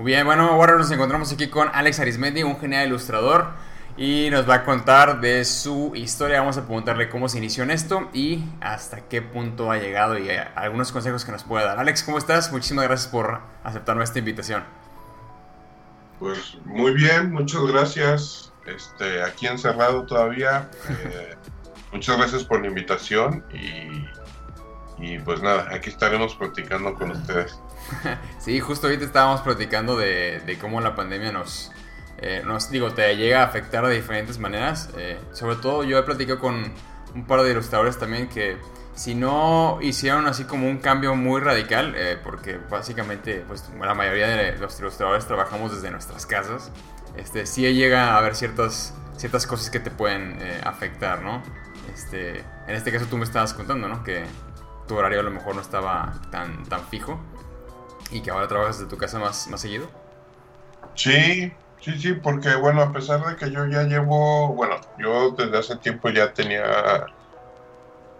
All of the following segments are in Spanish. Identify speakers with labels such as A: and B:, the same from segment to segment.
A: Muy bien, bueno, ahora nos encontramos aquí con Alex Arismendi, un genial ilustrador, y nos va a contar de su historia. Vamos a preguntarle cómo se inició en esto y hasta qué punto ha llegado y eh, algunos consejos que nos pueda dar. Alex, ¿cómo estás? Muchísimas gracias por aceptar nuestra invitación.
B: Pues muy bien, muchas gracias. Este, aquí encerrado todavía. Eh, muchas gracias por la invitación y, y pues nada, aquí estaremos platicando con ustedes.
A: sí, justo ahorita estábamos platicando de, cómo la pandemia nos, eh, nos, digo, te llega a afectar de diferentes maneras. Eh, sobre todo yo he platicado con un par de ilustradores también que si no hicieron así como un cambio muy radical, eh, porque básicamente pues, la mayoría de los ilustradores trabajamos desde nuestras casas, este, sí llega a haber ciertas, ciertas cosas que te pueden afectar, ¿no? Este, en este caso tú me estabas contando, ¿no? Que tu horario a lo mejor no estaba tan, tan fijo y que ahora trabajas de tu casa más, más seguido.
B: Sí, sí, sí, porque bueno, a pesar de que yo ya llevo, bueno, yo desde hace tiempo ya tenía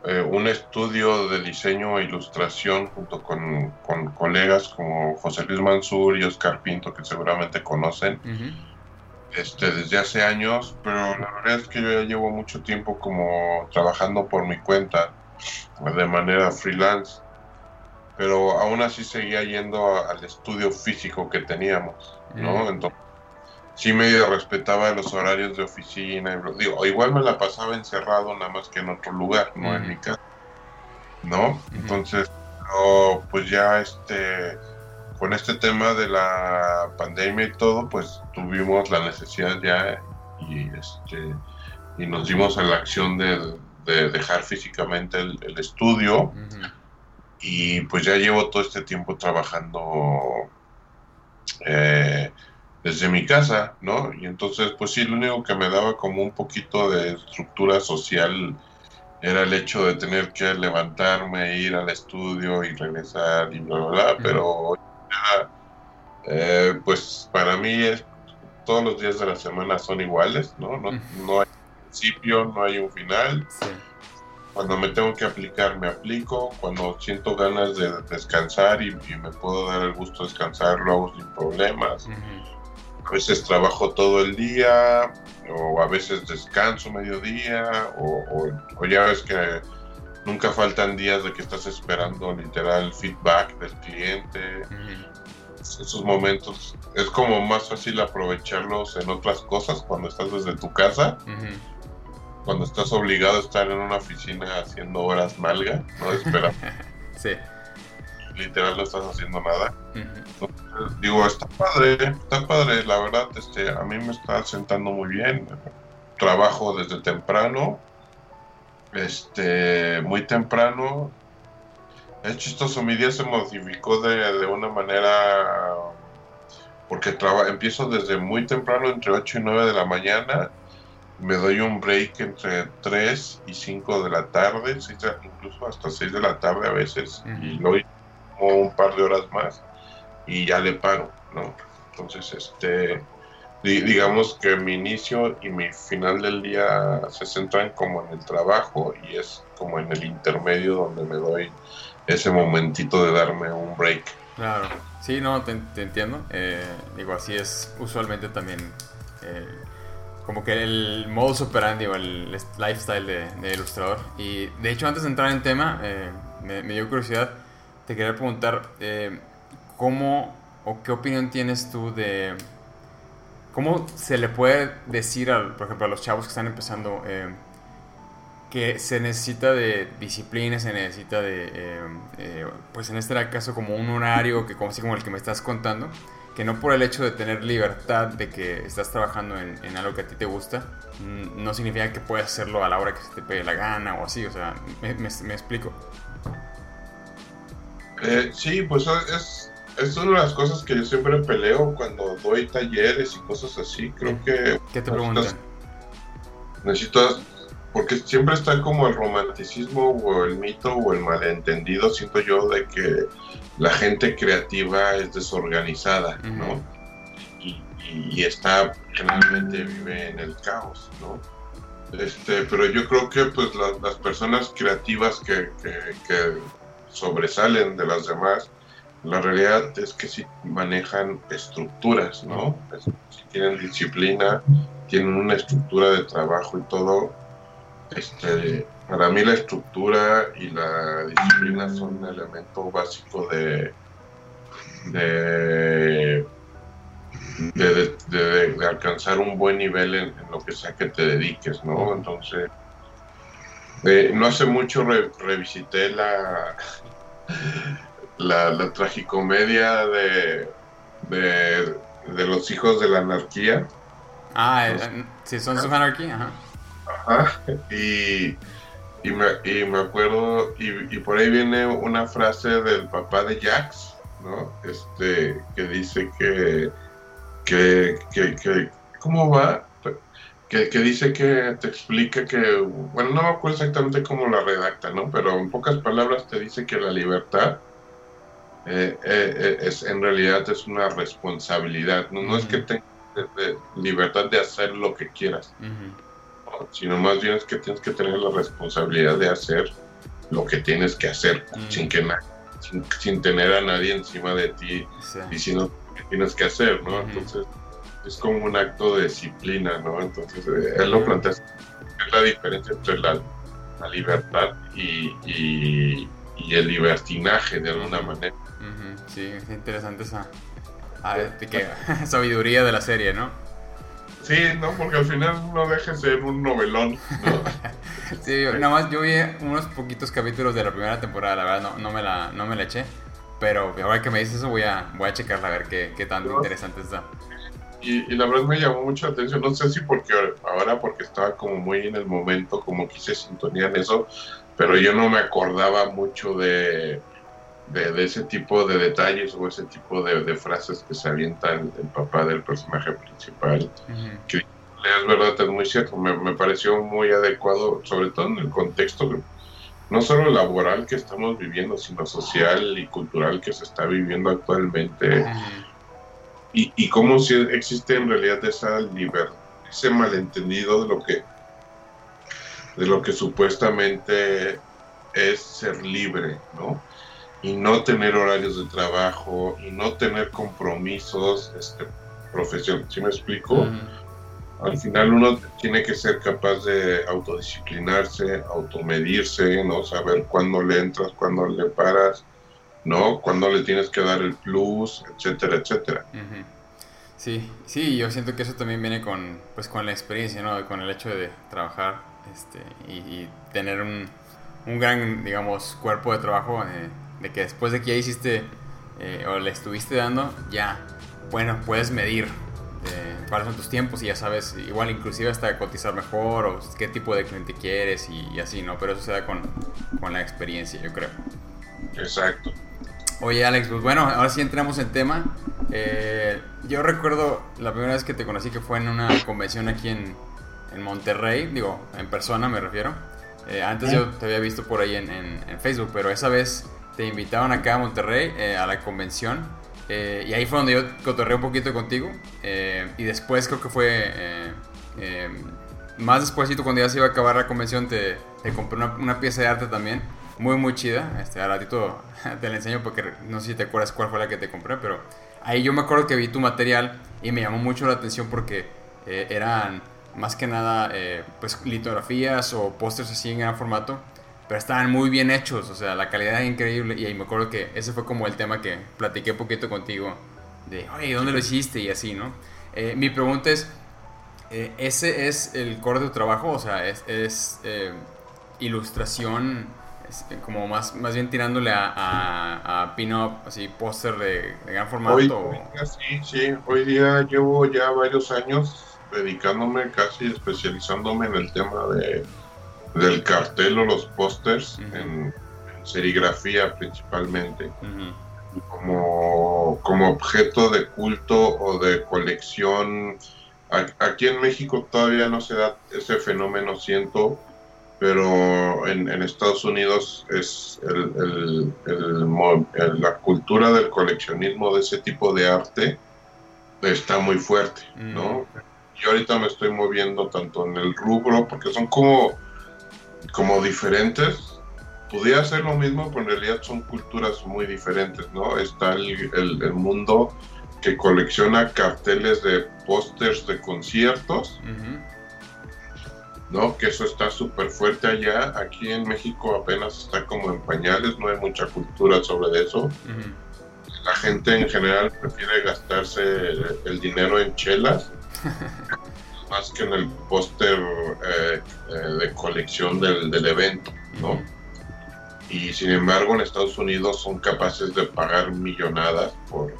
B: eh, un estudio de diseño e ilustración junto con, colegas como José Luis Mansur y Oscar Pinto, que seguramente conocen. Este, desde hace años, pero la verdad es que yo ya llevo mucho tiempo como trabajando por mi cuenta de manera freelance pero aún así seguía yendo al estudio físico que teníamos, ¿no? Entonces, sí medio respetaba los horarios de oficina, digo, igual me la pasaba encerrado nada más que en otro lugar, no en mi casa, ¿no? Entonces, pues ya este, con este tema de la pandemia y todo, pues tuvimos la necesidad ya y este y nos dimos a la acción de, dejar físicamente el, estudio. Y pues ya llevo todo este tiempo trabajando eh, desde mi casa, ¿no? Y entonces, pues sí, lo único que me daba como un poquito de estructura social era el hecho de tener que levantarme, ir al estudio y regresar y bla, bla, bla, pero eh, pues para mí es, todos los días de la semana son iguales, ¿no? No, no hay principio, no hay un final. Sí cuando me tengo que aplicar, me aplico. Cuando siento ganas de descansar y, me puedo dar el gusto de descansar, lo hago sin problemas. A veces trabajo todo el día, o a veces descanso mediodía, o, o, ya ves que nunca faltan días de que estás esperando literal feedback del cliente. Esos momentos es como más fácil aprovecharlos en otras cosas cuando estás desde tu casa cuando estás obligado a estar en una oficina haciendo horas malga, no espera.
A: sí.
B: Literal no estás haciendo nada. digo, está padre, está padre, la verdad, este, a mí me está sentando muy bien. Trabajo desde temprano, este, muy temprano. Es chistoso, mi día se modificó de, de una manera porque empiezo desde muy temprano, entre 8 y 9 de la mañana, me doy un break entre 3 y 5 de la tarde, incluso hasta 6 de la tarde a veces, y lo como un par de horas más y ya le paro, ¿no? Entonces, este, digamos que mi inicio y mi final del día se centran como en el trabajo y es como en el intermedio donde me doy ese momentito de darme un break.
A: Claro, sí, no, te, entiendo. Eh, digo, así es usualmente también. Eh, como que el modus operandi o el lifestyle de, ilustrador. Y de hecho, antes de entrar en tema, eh, me, dio curiosidad, te quería preguntar eh, cómo o qué opinión tienes tú de cómo se le puede decir, a, por ejemplo, a los chavos que están empezando eh, que se necesita de disciplina, se necesita de, pues en este caso, como un horario que como así como el que me estás contando que no por el hecho de tener libertad de que estás trabajando en, algo que a ti te gusta, no significa que puedas hacerlo a la hora que se te pegue la gana o así, o sea, me, explico.
B: Eh, sí, pues es, es una de las cosas que yo siempre peleo cuando doy talleres y cosas así, creo que...
A: ¿Qué te preguntan?
B: Necesitas porque siempre está como el romanticismo o el mito o el malentendido, siento yo, de que la gente creativa es desorganizada, ¿no? Y, está, generalmente vive en el caos, ¿no? Este, pero yo creo que pues las personas creativas que, que, sobresalen de las demás, la realidad es que sí manejan estructuras, ¿no? Si tienen disciplina, tienen una estructura de trabajo y todo. Este, para mí la estructura y la disciplina son un elemento básico de, de de, alcanzar un buen nivel en, lo que sea que te dediques, ¿no? Entonces, eh, no hace mucho revisité la, la, tragicomedia de, de, los hijos de la anarquía.
A: Ah, eh, sí, son su anarquía, ajá.
B: Ajá, y, y, me, y me acuerdo, y, y por ahí viene una frase del papá de Jax, ¿no? Este, que dice que que, que, ¿cómo va? Que, que, dice que te explica que, bueno, no me acuerdo exactamente cómo la redacta, ¿no? Pero en pocas palabras te dice que la libertad eh, eh, eh, es en realidad es una responsabilidad, no, es que tengas libertad de hacer lo que quieras, sino más bien es que tienes que tener la responsabilidad de hacer lo que tienes que hacer, sin que sin, sin, tener a nadie encima de ti diciendo tienes que hacer, ¿no? Entonces, es como un acto de disciplina, ¿no? Entonces, eh, él lo plantea, es la diferencia entre la, libertad y, y, el libertinaje, de alguna manera.
A: Sí, es interesante esa sabiduría de la serie, ¿no?
B: Sí, no, porque al final no deja de ser un novelón. ¿no?
A: sí, nada más yo vi unos poquitos capítulos de la primera temporada, la verdad no, no, me, la, no me la eché. Pero ahora que me dices eso voy a, voy a checarla a ver qué, qué tan interesante está.
B: Y, la verdad me llamó mucho la atención, no sé si porque ahora porque estaba como muy en el momento, como quise sintonía en eso, pero yo no me acordaba mucho de, de, ese tipo de detalles o ese tipo de, frases que se avienta el, papá del personaje principal. Que es verdad, es muy cierto, me, me, pareció muy adecuado, sobre todo en el contexto no solo laboral que estamos viviendo, sino social y cultural que se está viviendo actualmente. Y, y cómo si existe en realidad esa libertad, ese malentendido de lo que de lo que supuestamente es ser libre, ¿no? Y no tener horarios de trabajo y no tener compromisos este, profesionales. ¿Sí me explico? al final uno tiene que ser capaz de autodisciplinarse, automedirse, ¿no? Saber cuándo le entras, cuándo le paras, ¿no? Cuándo le tienes que dar el plus, etcétera, etcétera.
A: Sí, sí, yo siento que eso también viene con, pues, con la experiencia, ¿no? Con el hecho de trabajar este, y, tener un, un, gran, digamos, cuerpo de trabajo, eh, de que después de que ya hiciste eh, o le estuviste dando, ya, bueno, puedes medir cuáles son tus tiempos y ya sabes, igual inclusive hasta cotizar mejor o qué tipo de cliente quieres y, así, ¿no? Pero eso se da con, con, la experiencia, yo creo.
B: Exacto.
A: Oye Alex, pues bueno, ahora sí entramos en tema. Eh, yo recuerdo la primera vez que te conocí que fue en una convención aquí en, en Monterrey, digo, en persona me refiero. Eh, antes yo te había visto por ahí en, en, Facebook, pero esa vez te invitaron acá a Monterrey eh, a la convención eh, y ahí fue donde yo cotorré un poquito contigo. Eh, y después creo que fue... Eh, más despuésito cuando ya se iba a acabar la convención te, te compré una, una, pieza de arte también. Muy, muy chida. Este, a ratito te la enseño porque no sé si te acuerdas cuál fue la que te compré. Pero ahí yo me acuerdo que vi tu material y me llamó mucho la atención porque eran más que nada pues litografías o pósters así en gran formato pero estaban muy bien hechos, o sea, la calidad es increíble. Y ahí me acuerdo que ese fue como el tema que platiqué un poquito contigo, de, oye, ¿dónde lo hiciste? Y así, ¿no? Eh, mi pregunta es, eh, ¿ese es el core de tu trabajo? O sea, ¿es, es eh, ilustración, como más, más bien tirándole a, a, a pin-up, así, póster de, gran formato?
B: Hoy, sí, sí, hoy día llevo ya varios años dedicándome, casi especializándome en el tema de del cartel o los pósters en, serigrafía principalmente. como, como objeto de culto o de colección. Aquí en México todavía no se da ese fenómeno, siento, pero en, Estados Unidos es el, la cultura del coleccionismo de ese tipo de arte está muy fuerte, ¿no? yo ahorita me estoy moviendo tanto en el rubro, porque son como, como diferentes. Podría ser lo mismo, pero en realidad son culturas muy diferentes, ¿no? Está el, el, mundo que colecciona carteles de pósters de conciertos. ¿no? Que eso está súper fuerte allá. Aquí en México apenas está como en pañales, no hay mucha cultura sobre eso. La gente en general prefiere gastarse el dinero en chelas más que en el póster eh, eh, de colección del, del evento, ¿no? Y sin embargo en Estados Unidos son capaces de pagar millonadas por,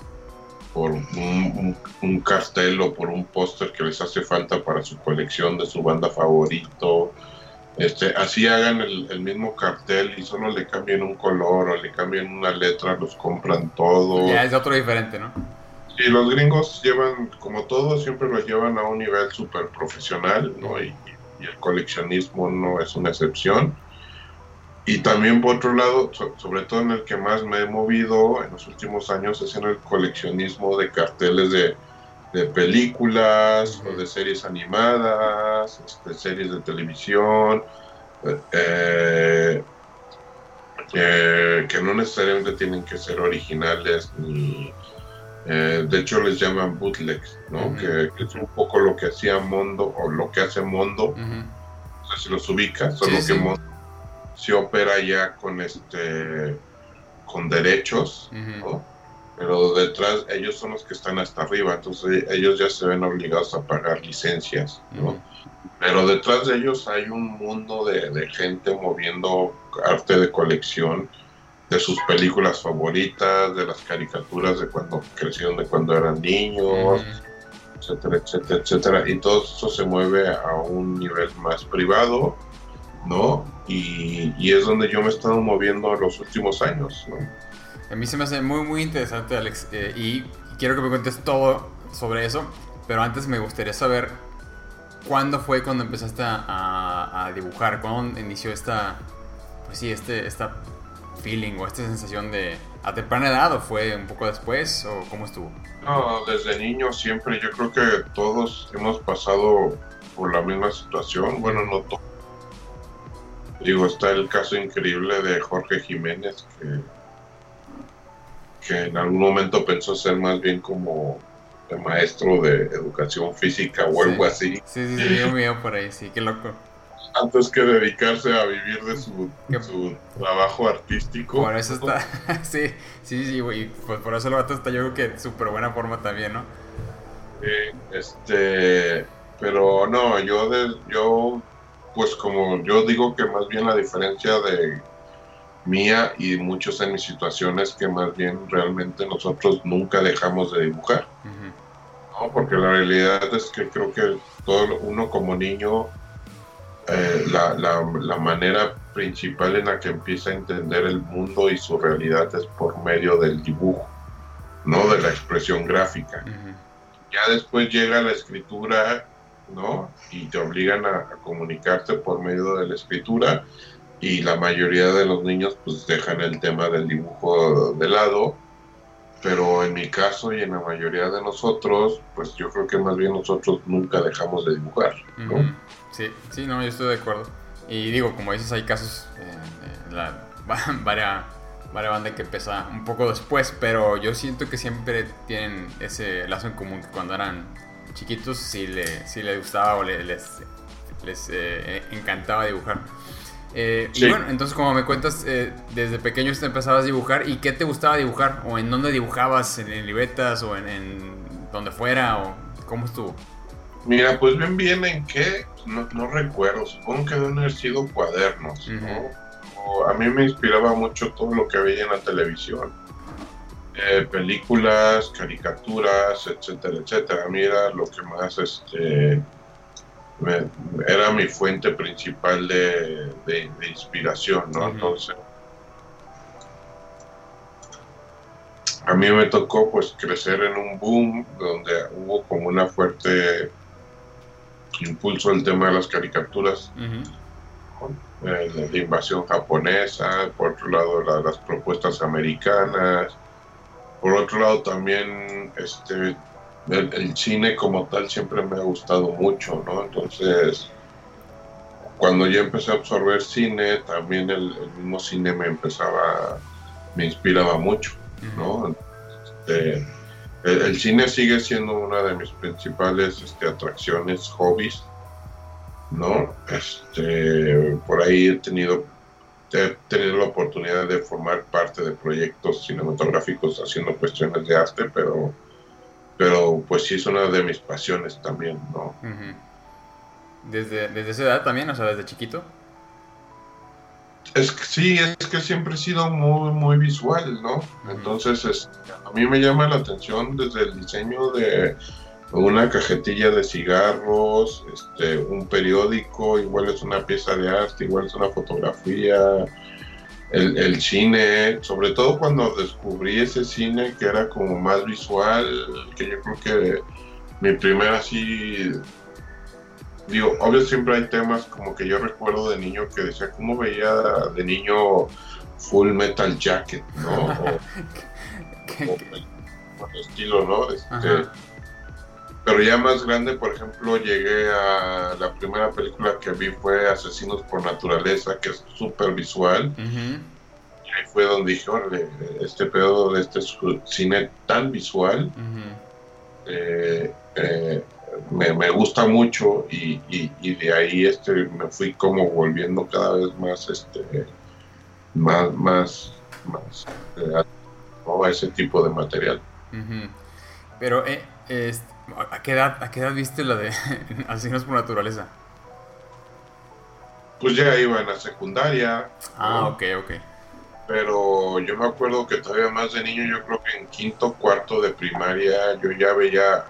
B: por un, un, cartel o por un póster que les hace falta para su colección de su banda favorito. Este, así hagan el, mismo cartel y solo le cambien un color o le cambien una letra, los compran todo.
A: Ya es otro diferente, ¿no?
B: Sí, los gringos llevan, como todo, siempre lo llevan a un nivel súper profesional, ¿no? y el coleccionismo no es una excepción. Y también por otro lado, sobre todo en el que más me he movido en los últimos años es en el coleccionismo de carteles de, películas o de series animadas, de este, series de televisión, eh, que no necesariamente tienen que ser originales ni... Eh, de hecho les llaman bootlegs, ¿no? que, es un poco lo que hacía Mondo o lo que hace Mondo. No sé si los ubicas, solo que Mondo se opera ya con este con derechos, pero detrás ellos son los que están hasta arriba, entonces ellos ya se ven obligados a pagar licencias, Pero detrás de ellos hay un mundo de, gente moviendo arte de colección de sus películas favoritas, de las caricaturas de cuando crecieron, de cuando eran niños, etcétera, etcétera, etcétera. Y todo eso se mueve a un nivel más privado ¿no? Y, es donde yo me he estado moviendo en los últimos años, ¿no?
A: A mí se me hace muy, muy interesante, Alex, eh, y quiero que me cuentes todo sobre eso, pero antes me gustaría saber cuándo fue cuando empezaste a, dibujar, cuándo inició esta, pues sí, este, esta feeling o esta sensación de a temprana edad o fue un poco después o cómo estuvo?
B: No, desde niño siempre, yo creo que todos hemos pasado por la misma situación, bueno, no todos Digo, está el caso increíble de Jorge Jiménez, que, que en algún momento pensó ser más bien como el maestro de educación física o algo así.
A: Sí, sí, sí, yo me por ahí, sí, qué loco.
B: Antes que dedicarse a vivir de su, su trabajo artístico.
A: Por eso está, sí, sí, sí, güey, pues por eso el vato está yo creo que súper buena forma también, ¿no?
B: Sí, este, pero no, yo, de, yo pues como yo digo que más bien la diferencia de mía y muchos en mis situaciones que más bien realmente nosotros nunca dejamos de dibujar. ¿no? Porque la realidad es que creo que todo uno como niño, eh, la, la, manera principal en la que empieza a entender el mundo y su realidad es por medio del dibujo, no de la expresión gráfica. Ya después llega la escritura ¿no? Y te obligan a, comunicarte por medio de la escritura y la mayoría de los niños pues dejan el tema del dibujo de lado, pero en mi caso y en la mayoría de nosotros, pues yo creo que más bien nosotros nunca dejamos de dibujar, ¿no?
A: Sí, sí, no, yo estoy de acuerdo. Y digo, como dices, hay casos, eh, la varias, varias banda que empieza un poco después, pero yo siento que siempre tienen ese lazo en común que cuando eran chiquitos si le, si les gustaba o les, les eh, encantaba dibujar. Eh, y bueno, entonces como me cuentas, eh, desde pequeño te empezabas a dibujar y qué te gustaba dibujar o en dónde dibujabas, en, libretas o en, donde fuera o cómo estuvo.
B: Mira, pues bien bien en qué, no, no recuerdo, supongo que deben haber sido cuadernos, ¿no? a mí me inspiraba mucho todo lo que veía en la televisión. Eh, películas, caricaturas, etcétera, etcétera. Mira lo que más este era mi fuente principal de, inspiración, ¿no? Entonces, a mí me tocó pues crecer en un boom donde hubo como una fuerte impulso el tema de las caricaturas. Eh, la invasión japonesa, por otro lado las propuestas americanas, por otro lado, también este, el, cine como tal siempre me ha gustado mucho, ¿no? Entonces, cuando yo empecé a absorber cine, también el, mismo cine me empezaba, me inspiraba mucho, ¿no? Este, el, cine sigue siendo una de mis principales este, atracciones, hobbies, ¿no? Este, por ahí he tenido, he tenido la oportunidad de formar parte de proyectos cinematográficos haciendo cuestiones de arte, pero pero pues sí es una de mis pasiones también, ¿no?
A: ¿Desde, ¿Desde esa edad también, o sea, desde chiquito?
B: Es que sí, es que siempre he sido muy, muy visual, ¿no? Entonces, este, a mí me llama la atención desde el diseño de una cajetilla de cigarros, este, un periódico, igual es una pieza de arte, igual es una fotografía, el, cine, sobre todo cuando descubrí ese cine que era como más visual, que yo creo que mi primera así, digo, obvio siempre hay temas como que yo recuerdo de niño que decía, ¿cómo veía de niño Full Metal Jacket, ¿no? O, el estilo, ¿no? Este, pero ya más grande, por ejemplo, llegué a la primera película que vi fue Asesinos por Naturaleza, que es súper visual. Y ahí fue donde dije, este pedo de este cine tan visual eh, eh, me, gusta mucho y, de ahí este me fui como volviendo cada vez más este más más más eh, a ese tipo de material.
A: Pero este ¿A qué edad, a qué edad viste la de Asesinos por Naturaleza?
B: Pues ya iba en la secundaria.
A: Ah, ok, ok.
B: Pero yo me acuerdo que todavía más de niño, yo creo que en quinto, cuarto de primaria, yo ya veía.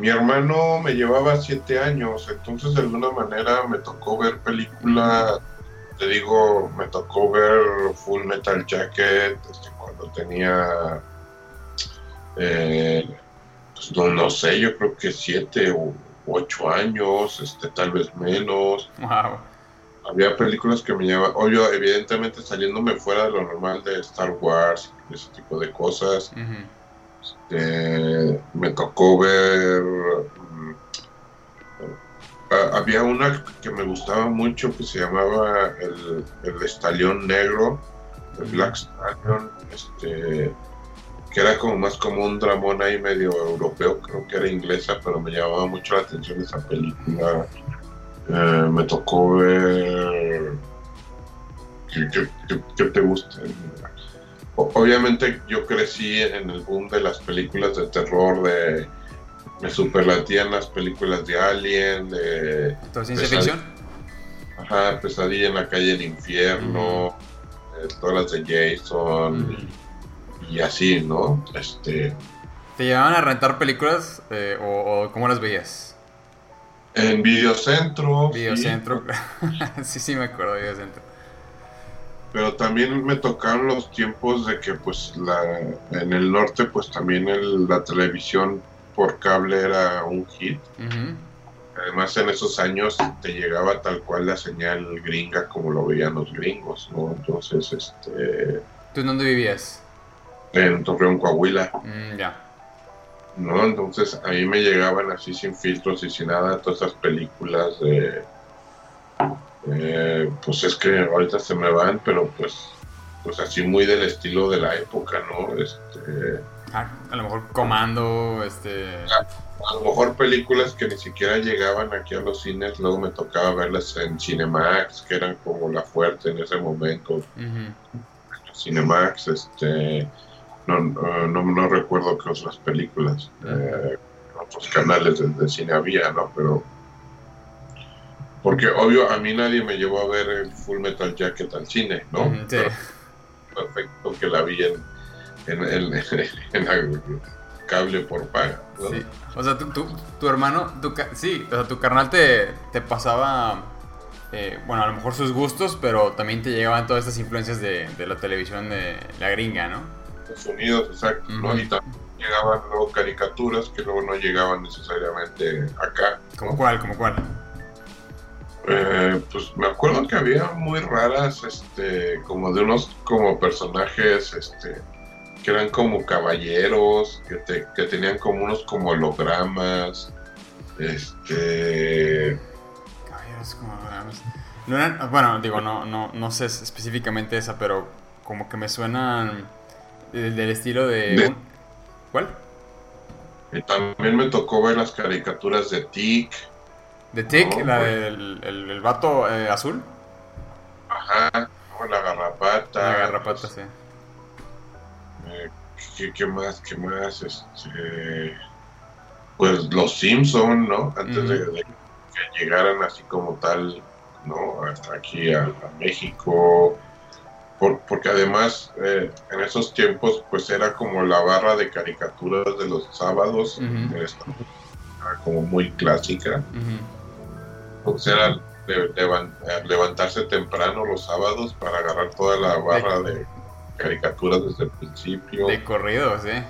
B: Mi hermano me llevaba siete años, entonces de alguna manera me tocó ver películas. Te digo, me tocó ver Full Metal Jacket este, cuando tenía. Eh, pues, no, no sé, yo creo que siete o ocho años, este, tal vez menos. Había películas que me llamaban, oye, evidentemente saliéndome fuera de lo normal de Star Wars, ese tipo de cosas. Este, me tocó ver. Mm, había una que me gustaba mucho que se llamaba El, el Estalión Negro, el Black Stallion. Este, que era como más como un dramón ahí medio europeo, creo que era inglesa, pero me llamaba mucho la atención esa película. Eh, me tocó ver... ¿Qué, te gusta? Obviamente yo crecí en el boom de las películas de terror, de... Me superlatían las películas de Alien, de...
A: ciencia ficción?
B: Ajá, Pesadilla en la calle del infierno, eh, todas las de Jason y así, ¿no? Este...
A: ¿Te llevaban a rentar películas eh, o, cómo las veías?
B: En Videocentro.
A: Videocentro, sí. sí, me acuerdo de Videocentro.
B: Pero también me tocaron los tiempos de que pues la, en el norte pues también la televisión por cable era un hit. Además en esos años te llegaba tal cual la señal gringa como lo veían los gringos, ¿no? Entonces, este...
A: ¿Tú en dónde vivías?
B: en Torreón, Coahuila.
A: Mm, ya.
B: ¿No? Entonces ahí me llegaban así sin filtros y sin nada todas esas películas de... pues es que ahorita se me van, pero pues pues así muy del estilo de la época, ¿no? Este,
A: ah, a lo mejor Comando, este...
B: A, lo mejor películas que ni siquiera llegaban aquí a los cines, luego me tocaba verlas en Cinemax, que eran como la fuerte en ese momento. Cinemax, este no, no, no, recuerdo qué otras películas, eh, otros canales de, cine había, ¿no? Pero. Porque, obvio, a mí nadie me llevó a ver el Full Metal Jacket al cine, ¿no? perfecto que la vi en, en, el cable por paga.
A: Sí. O sea, tu, tu, hermano, tu, sí, o sea, tu carnal te, te pasaba, eh, bueno, a lo mejor sus gustos, pero también te llegaban todas estas influencias de, de la televisión de la gringa, ¿no?
B: Unidos, exacto, Y también llegaban luego caricaturas que luego no llegaban necesariamente acá.
A: ¿Como cuál? ¿Como cuál?
B: Eh, pues me acuerdo que había muy raras, este, como de unos como personajes, este, que eran como caballeros, que, que tenían como unos como hologramas. Este.
A: Caballeros como hologramas. No eran, bueno, digo, no, no, no sé específicamente esa, pero como que me suenan del, estilo de... ¿Cuál?
B: Y también me tocó ver las caricaturas de Tick.
A: ¿De Tick? ¿La del el, vato eh, azul?
B: Ajá, o la garrapata.
A: La garrapata, sí.
B: Eh, ¿qué, más? ¿Qué más? Este, pues los Simpson, ¿no? Antes de, que llegaran así como tal, ¿no? Hasta aquí a, México. porque además eh, en esos tiempos pues era como la barra de caricaturas de los sábados, como muy clásica. Pues era levantarse temprano los sábados para agarrar toda la barra de caricaturas desde el principio.
A: De corridos, ¿eh?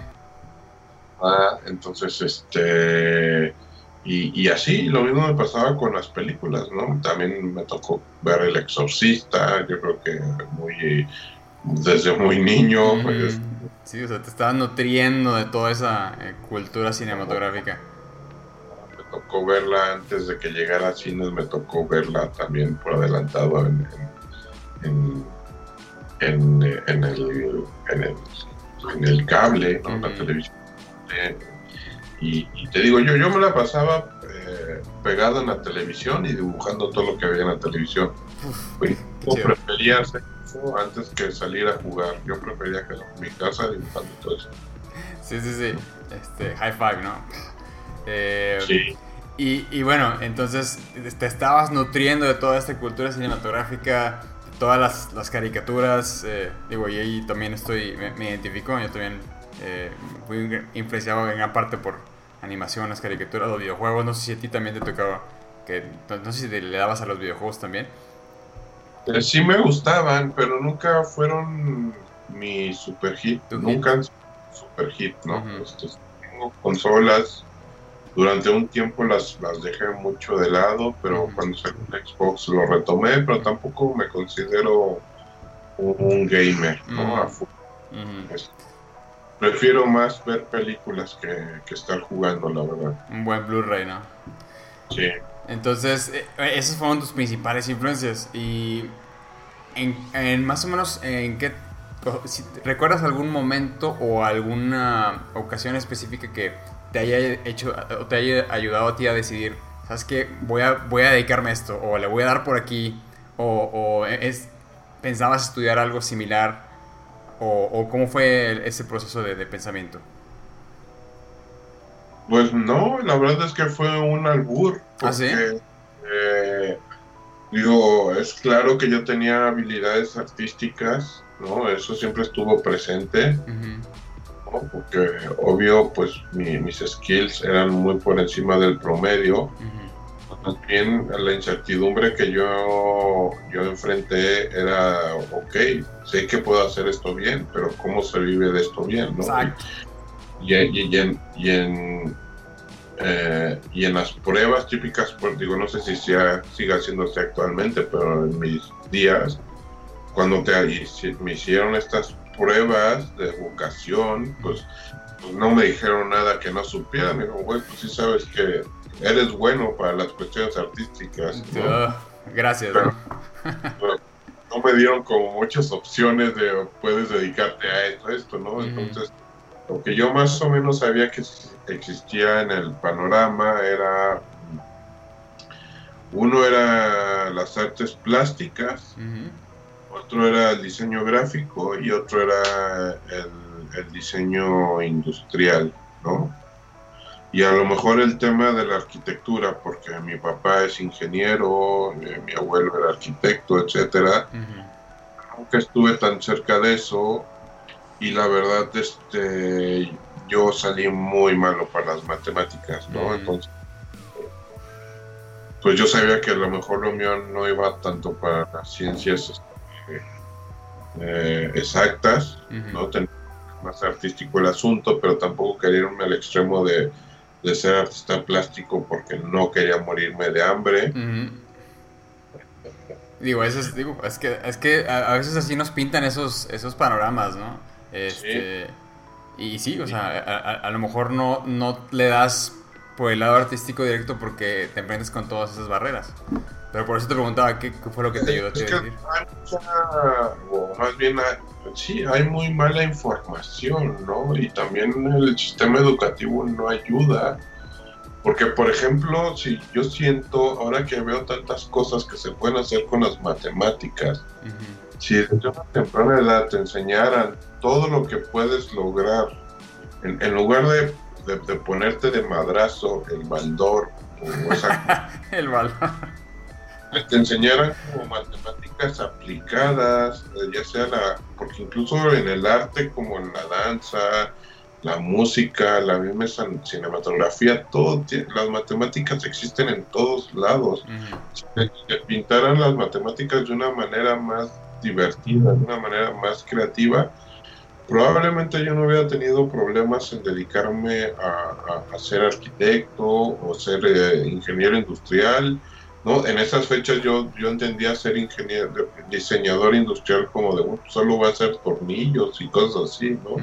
B: Ah, entonces, este... Y, así, lo mismo me pasaba con las películas, ¿no? También me tocó ver El Exorcista, yo creo que muy... Desde muy niño. Pues,
A: sí, o sea, te estabas nutriendo de toda esa eh, cultura cinematográfica.
B: Tocó verla antes de que llegara a cines, me tocó verla también por adelantado en, en en, en, el, en, el, en el cable, ¿no? la televisión. y, te digo, yo, yo me la pasaba eh, pegada en la televisión y dibujando todo lo que había en la televisión. yo prefería hacer eso antes que salir a jugar. Yo prefería quedarme en mi casa dibujando todo eso.
A: Sí, sí, sí. Este, high five, ¿no? Eh, sí. Y, y, bueno, entonces te estabas nutriendo de toda esta cultura cinematográfica todas las, las caricaturas, eh, digo, y ahí también estoy, me, identifico, yo también eh, fui influenciado en gran parte por animación, las caricaturas, los videojuegos, no sé si a ti también te tocaba, que no sé si le dabas a los videojuegos también.
B: Eh, sí me gustaban, pero nunca fueron mi super hit, nunca han super hit, ¿no? Este, tengo consolas, durante un tiempo las, las dejé mucho de lado, pero cuando salió un Xbox lo retomé, pero tampoco me considero un, gamer, ¿no? prefiero más ver películas que, estar jugando, la verdad.
A: Un buen Blu-ray, ¿no?
B: Sí.
A: Entonces, eh, esas fueron tus principales influencias. Y en, en más o menos, ¿en qué si recuerdas algún momento o alguna ocasión específica que te haya hecho o te haya ayudado a ti a decidir, sabes que voy a voy a dedicarme a esto o le voy a dar por aquí o, es pensabas estudiar algo similar o, cómo fue ese proceso de, pensamiento.
B: Pues no, la verdad es que fue un albur.
A: ¿Ah, sí?
B: Eh, digo, es claro que yo tenía habilidades artísticas, ¿no? Eso siempre estuvo presente porque obvio, pues mis skills eran muy por encima del promedio. También la incertidumbre que yo, yo enfrenté era, ok, sé que puedo hacer esto bien, pero ¿cómo se vive de esto bien? ¿no? Y, y, en, y, en, eh, y en las pruebas típicas, pues digo, no sé si sea, siga haciéndose actualmente, pero en mis días, cuando te, me hicieron estas pruebas de vocación, pues, pues, no me dijeron nada que no supiera. Me dijo, güey, pues sí sabes que eres bueno para las cuestiones artísticas.
A: gracias.
B: ¿no? me dieron como muchas opciones de puedes dedicarte a esto, esto, ¿no? Entonces, lo que yo más o menos sabía que existía en el panorama era uno era las artes plásticas, otro era el diseño gráfico y otro era el, diseño industrial, ¿no? Y a lo mejor el tema de la arquitectura, porque mi papá es ingeniero, eh, mi abuelo era arquitecto, etcétera. Nunca estuve tan cerca de eso y la verdad, este, yo salí muy malo para las matemáticas, ¿no? Entonces, pues yo sabía que a lo mejor lo mío no iba tanto para las ciencias eh, exactas, ¿no? Tener más artístico el asunto, pero tampoco quería irme al extremo de, ser artista plástico porque no quería morirme de hambre.
A: Digo, eso es, digo, es que, es que a, veces así nos pintan esos, esos panoramas, ¿no? Este, Y sí, o sea, a, lo mejor no, no le das por el lado artístico directo porque te enfrentas con todas esas barreras. Pero por eso te preguntaba qué, fue lo que te ayudó a decir.
B: Hay mucha, o más bien, sí, hay muy mala información, ¿no? Y también el sistema educativo no ayuda. Porque, por ejemplo, si yo siento, ahora que veo tantas cosas que se pueden hacer con las matemáticas, si desde una temprana edad te enseñaran todo lo que puedes lograr, en, lugar de, ponerte de madrazo el baldor o esa,
A: el baldor
B: te enseñaran como matemáticas aplicadas, eh, ya sea la, porque incluso en el arte como en la danza, la música, la misma cinematografía, todo, las matemáticas existen en todos lados. Si te, pintaran las matemáticas de una manera más divertida, de una manera más creativa, probablemente yo no hubiera tenido problemas en dedicarme a, ser arquitecto o ser eh, ingeniero industrial ¿no? En esas fechas yo, yo entendía ser ingeniero, diseñador industrial como de, solo va a hacer tornillos y cosas así, ¿no?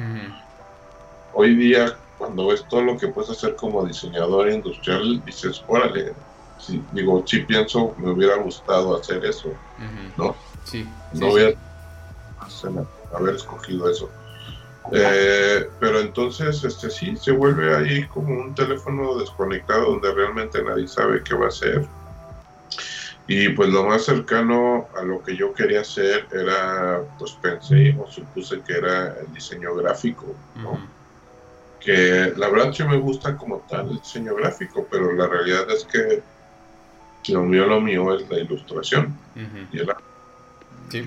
B: Hoy día, cuando ves todo lo que puedes hacer como diseñador industrial, dices, órale, sí, digo, sí pienso, me hubiera gustado hacer eso, ¿no?
A: Sí.
B: No hubiera haber escogido eso. Eh, pero entonces, este sí, se vuelve ahí como un teléfono desconectado donde realmente nadie sabe qué va a hacer y pues lo más cercano a lo que yo quería hacer era, pues pensé o supuse que era el diseño gráfico, ¿no? Que la verdad sí me gusta como tal el diseño gráfico, pero la realidad es que lo mío, lo mío es la ilustración. y
A: Sí.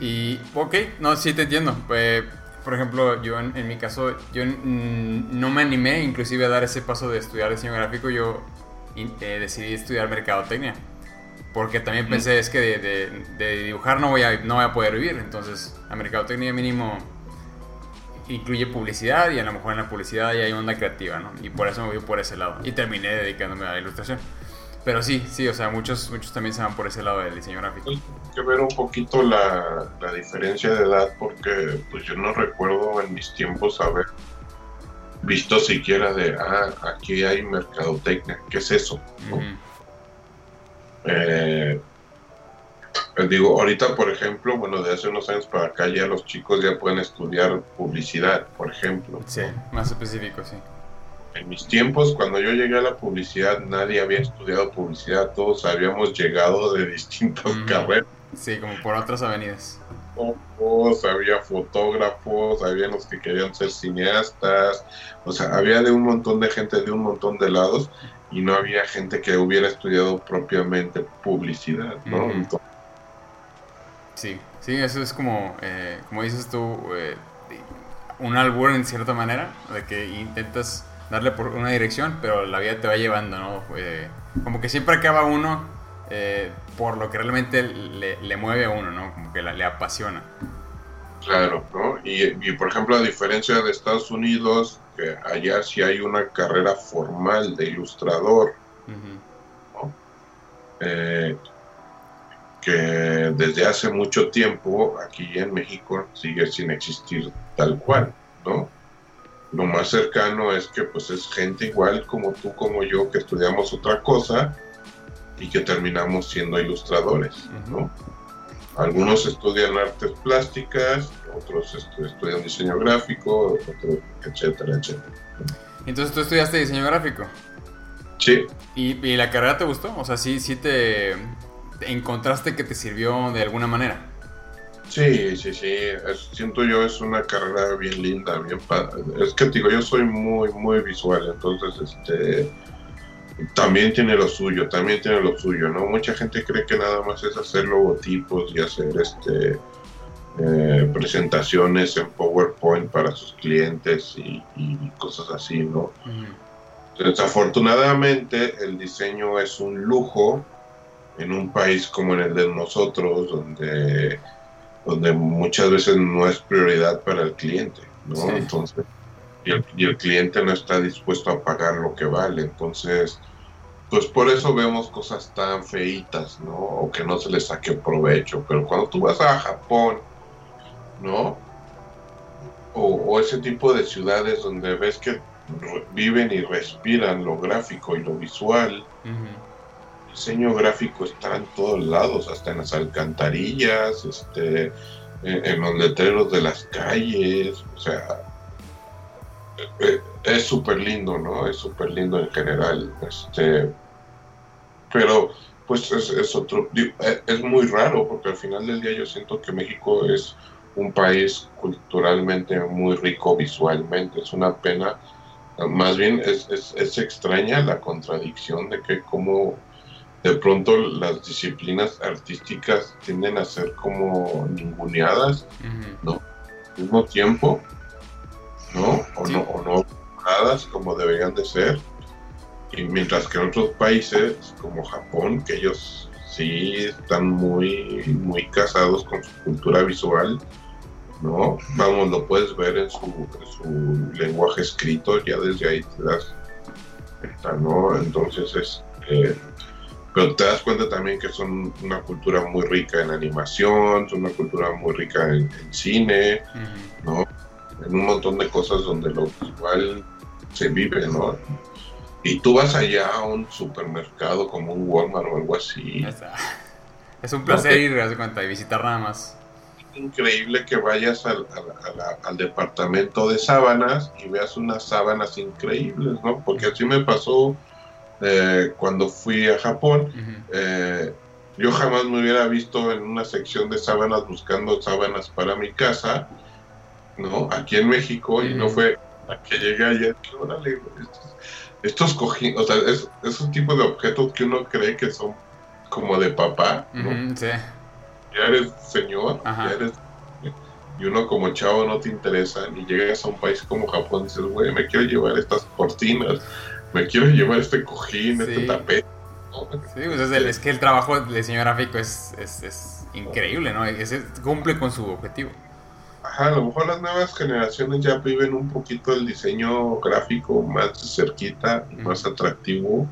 A: Y, ok, no, sí te entiendo. Pues, por ejemplo, yo en, en mi caso, yo no me animé inclusive a dar ese paso de estudiar diseño gráfico. Yo eh, decidí estudiar mercadotecnia. Porque también pensé, es que de, dibujar no voy, a, no voy a poder vivir. Entonces, la mercadotecnia mínimo incluye publicidad y a lo mejor en la publicidad ya hay onda creativa, ¿no? Y por eso me voy por ese lado. Y terminé dedicándome a la ilustración. Pero sí, sí, o sea, muchos, muchos también se van por ese lado del diseño gráfico.
B: Hay que ver un poquito la, la diferencia de edad porque pues yo no recuerdo en mis tiempos haber visto siquiera de, ah, aquí hay mercadotecnia, ¿qué es eso? Eh, pues digo, ahorita, por ejemplo, bueno, de hace unos años para acá ya los chicos ya pueden estudiar publicidad, por ejemplo.
A: Sí, más específico, sí.
B: En mis tiempos, cuando yo llegué a la publicidad, nadie había estudiado publicidad, todos habíamos llegado de distintas carreras.
A: Sí, como por otras avenidas
B: había fotógrafos, había los que querían ser cineastas, o sea, había de un montón de gente de un montón de lados y no había gente que hubiera estudiado propiamente publicidad, ¿no?
A: sí, sí, eso es como, eh, como dices tú, eh, un albur en cierta manera, de que intentas darle por una dirección, pero la vida te va llevando, ¿no? Eh, como que siempre acaba uno eh, por lo que realmente le, mueve a uno, ¿no? Como que le apasiona.
B: Claro, ¿no? Y, por ejemplo, a diferencia de Estados Unidos, que allá sí hay una carrera formal de ilustrador, eh, que desde hace mucho tiempo aquí en México sigue sin existir tal cual, ¿no? Lo más cercano es que pues es gente igual como tú, como yo, que estudiamos otra cosa, y que terminamos siendo ilustradores, ¿no? Algunos estudian artes plásticas, otros estudian diseño gráfico, otros, etcétera, etcétera.
A: Entonces tú estudiaste diseño gráfico.
B: Sí.
A: ¿Y, la carrera te gustó? O sea, ¿sí, sí te, encontraste que te sirvió de alguna manera?
B: Sí, sí, sí. siento yo es una carrera bien linda, bien padre. Es que digo, yo soy muy, muy visual, entonces, este también tiene lo suyo, también tiene lo suyo, ¿no? Mucha gente cree que nada más es hacer logotipos y hacer este eh, presentaciones en PowerPoint para sus clientes y, cosas así, ¿no? Desafortunadamente el diseño es un lujo en un país como en el de nosotros, donde, donde muchas veces no es prioridad para el cliente, ¿no? Entonces, y el, y el, cliente no está dispuesto a pagar lo que vale. Entonces, pues por eso vemos cosas tan feitas, ¿no? O que no se les saque provecho. Pero cuando tú vas a Japón, ¿no? o, ese tipo de ciudades donde ves que viven y respiran lo gráfico y lo visual. El diseño gráfico está en todos lados, hasta en las alcantarillas, este, en, los letreros de las calles, o sea, e, e, es súper lindo, ¿no? Es súper lindo en general, este, pero pues es, es, otro, e, es muy raro porque al final del día yo siento que México es un país culturalmente muy rico visualmente. Es una pena, más bien es, es, extraña la contradicción de que como de pronto las disciplinas artísticas tienden a ser como ninguneadas, ¿no? Al mismo tiempo, ¿no? O no, o no como deberían de ser. Y mientras que en otros países, como Japón, que ellos sí están muy, muy casados con su cultura visual, ¿no? Vamos, lo puedes ver en su, lenguaje escrito, ya desde ahí te das ¿no? Entonces es... Eh, pero te das cuenta también que son una cultura muy rica en animación, son una cultura muy rica en, cine, ¿no? En un montón de cosas donde lo visual se vive, ¿no? Y tú vas allá a un supermercado como un Walmart o algo así.
A: Es un placer ir, cuenta, y visitar nada más
B: increíble que vayas al, al, departamento de sábanas y veas unas sábanas increíbles, ¿no? Porque así me pasó eh, cuando fui a Japón. Eh, yo jamás me hubiera visto en una sección de sábanas buscando sábanas para mi casa, ¿no? Aquí en México, y no fue a que llegué ayer, que órale, estos, estos cojines, o sea, es, es, un tipo de objetos que uno cree que son como de papá, ¿no? sí ya eres señor, ya eres y uno como chavo no te interesa, y llegas a un país como Japón y dices, güey, me quiero llevar estas cortinas, me quiero llevar este cojín, este tapete.
A: Sí, pues es, es, que el trabajo del diseño gráfico es, es, es increíble, ¿no? Es, cumple con su objetivo.
B: Ajá, a lo mejor las nuevas generaciones ya viven un poquito el diseño gráfico más cerquita, más atractivo.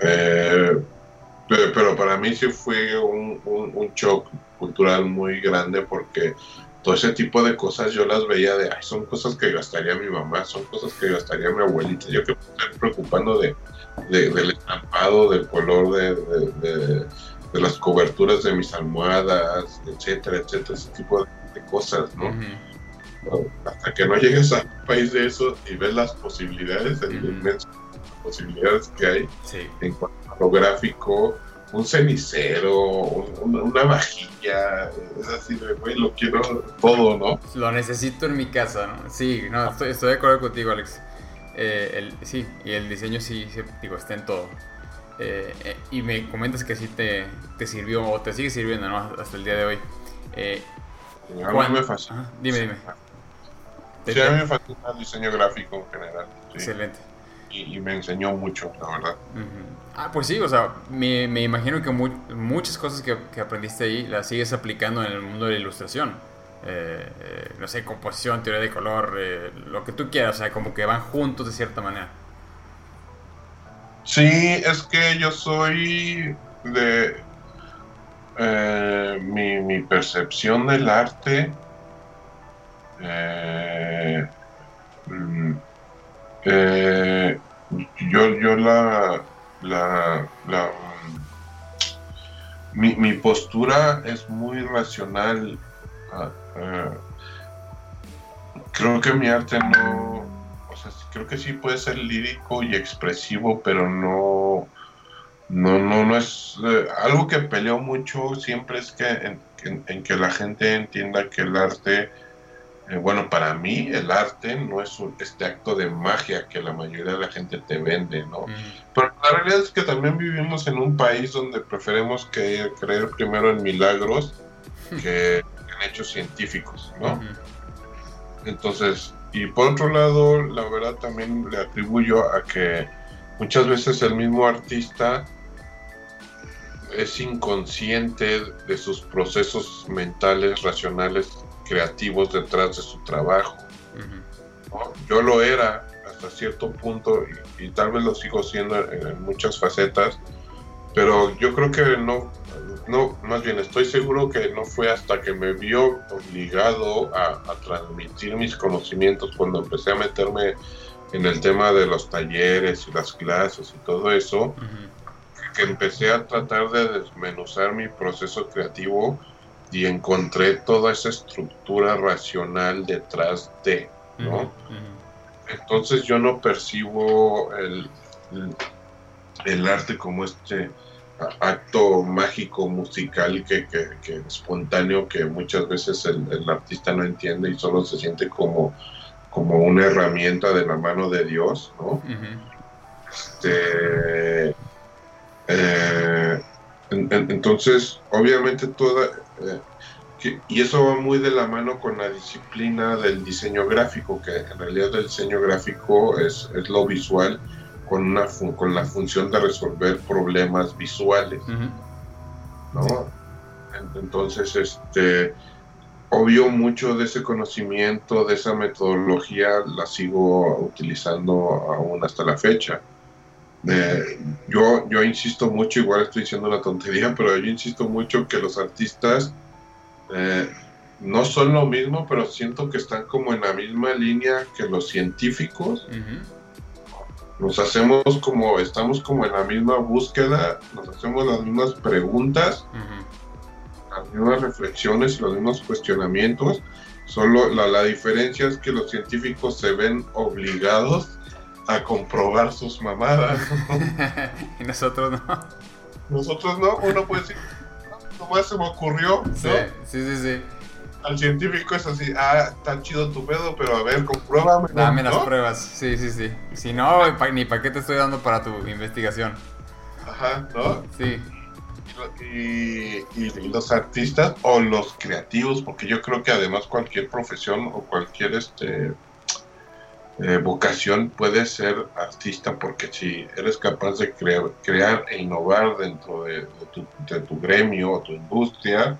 B: Eh, pero, para mí sí fue un, un, shock cultural muy grande porque todo ese tipo de cosas yo las veía de, ay, son cosas que gastaría mi mamá, son cosas que gastaría mi abuelita. Yo que estoy preocupando de, del estampado, del color de, de, las coberturas de mis almohadas, etcétera, etcétera, ese tipo de, cosas, ¿no? Hasta que no llegues a un país de eso y ves las posibilidades, inmensas posibilidades que hay en cuanto gráfico, un cenicero, una vajilla, es así de, güey, lo quiero todo, ¿no?
A: Lo necesito en mi casa, ¿no? Sí, no, estoy, de acuerdo contigo, Alex. Eh, el, sí, y el diseño sí, digo, está en todo. Eh, eh, y me comentas que sí te, te, sirvió o te sigue sirviendo, ¿no? Hasta el día de hoy.
B: A mí me fascina.
A: dime, dime.
B: Sí, a mí me fascina el diseño gráfico en general.
A: Excelente.
B: Y, me enseñó mucho, la verdad.
A: Ah, pues sí, o sea, me, me imagino que muchas cosas que, que, aprendiste ahí las sigues aplicando en el mundo de la ilustración. Eh, eh, no sé, composición, teoría de color, eh, lo que tú quieras, o sea, como que van juntos de cierta manera.
B: Sí, es que yo soy de... mi, mi, percepción del arte... Mm, yo, yo la la, la mi, mi, postura es muy racional. Ah, creo que mi arte no, o sea, creo que sí puede ser lírico y expresivo, pero no, no, no, no es eh, algo que peleo mucho siempre es que en, que la gente entienda que el arte eh, bueno, para mí el arte no es este acto de magia que la mayoría de la gente te vende, ¿no? Pero la realidad es que también vivimos en un país donde preferemos que, creer primero en milagros que en hechos científicos, ¿no? Entonces, y por otro lado, la verdad también le atribuyo a que muchas veces el mismo artista es inconsciente de sus procesos mentales, racionales creativos detrás de su trabajo. Yo lo era hasta cierto punto y, tal vez lo sigo siendo en, muchas facetas, pero yo creo que no, no, más bien estoy seguro que no fue hasta que me vio obligado a, transmitir mis conocimientos cuando empecé a meterme en el tema de los talleres y las clases y todo eso, que empecé a tratar de desmenuzar mi proceso creativo y encontré toda esa estructura racional detrás de, ¿no? Entonces yo no percibo el, el, arte como este acto mágico musical que, que, espontáneo que muchas veces el, artista no entiende y solo se siente como, como una herramienta de la mano de Dios, ¿no? este, eh, entonces, obviamente toda... Eh, y eso va muy de la mano con la disciplina del diseño gráfico, que en realidad el diseño gráfico es, es lo visual con, una con la función de resolver problemas visuales. ¿no? Entonces, este, obvio, mucho de ese conocimiento, de esa metodología, la sigo utilizando aún hasta la fecha. Eh, yo, yo insisto mucho, igual estoy diciendo una tontería, pero yo insisto mucho que los artistas eh, no son lo mismo, pero siento que están como en la misma línea que los científicos. Nos hacemos como, estamos como en la misma búsqueda, nos hacemos las mismas preguntas, las mismas reflexiones y los mismos cuestionamientos, solo la, la diferencia es que los científicos se ven obligados a comprobar sus mamadas.
A: y nosotros no.
B: Nosotros no, uno puede decir, nomás se me ocurrió.
A: Sí, sí, sí, sí
B: al científico es así, ah, está chido tu pedo, pero a ver, compruébame.
A: Dame las pruebas, sí, sí, sí. Si no, ni para qué te estoy dando para tu investigación.
B: Ajá, ¿no?
A: Sí.
B: Y, los artistas o los creativos, porque yo creo que además cualquier profesión o cualquier este eh, vocación puede ser artista, porque si eres capaz de crear, crear e innovar dentro de, tu, de tu gremio o tu industria,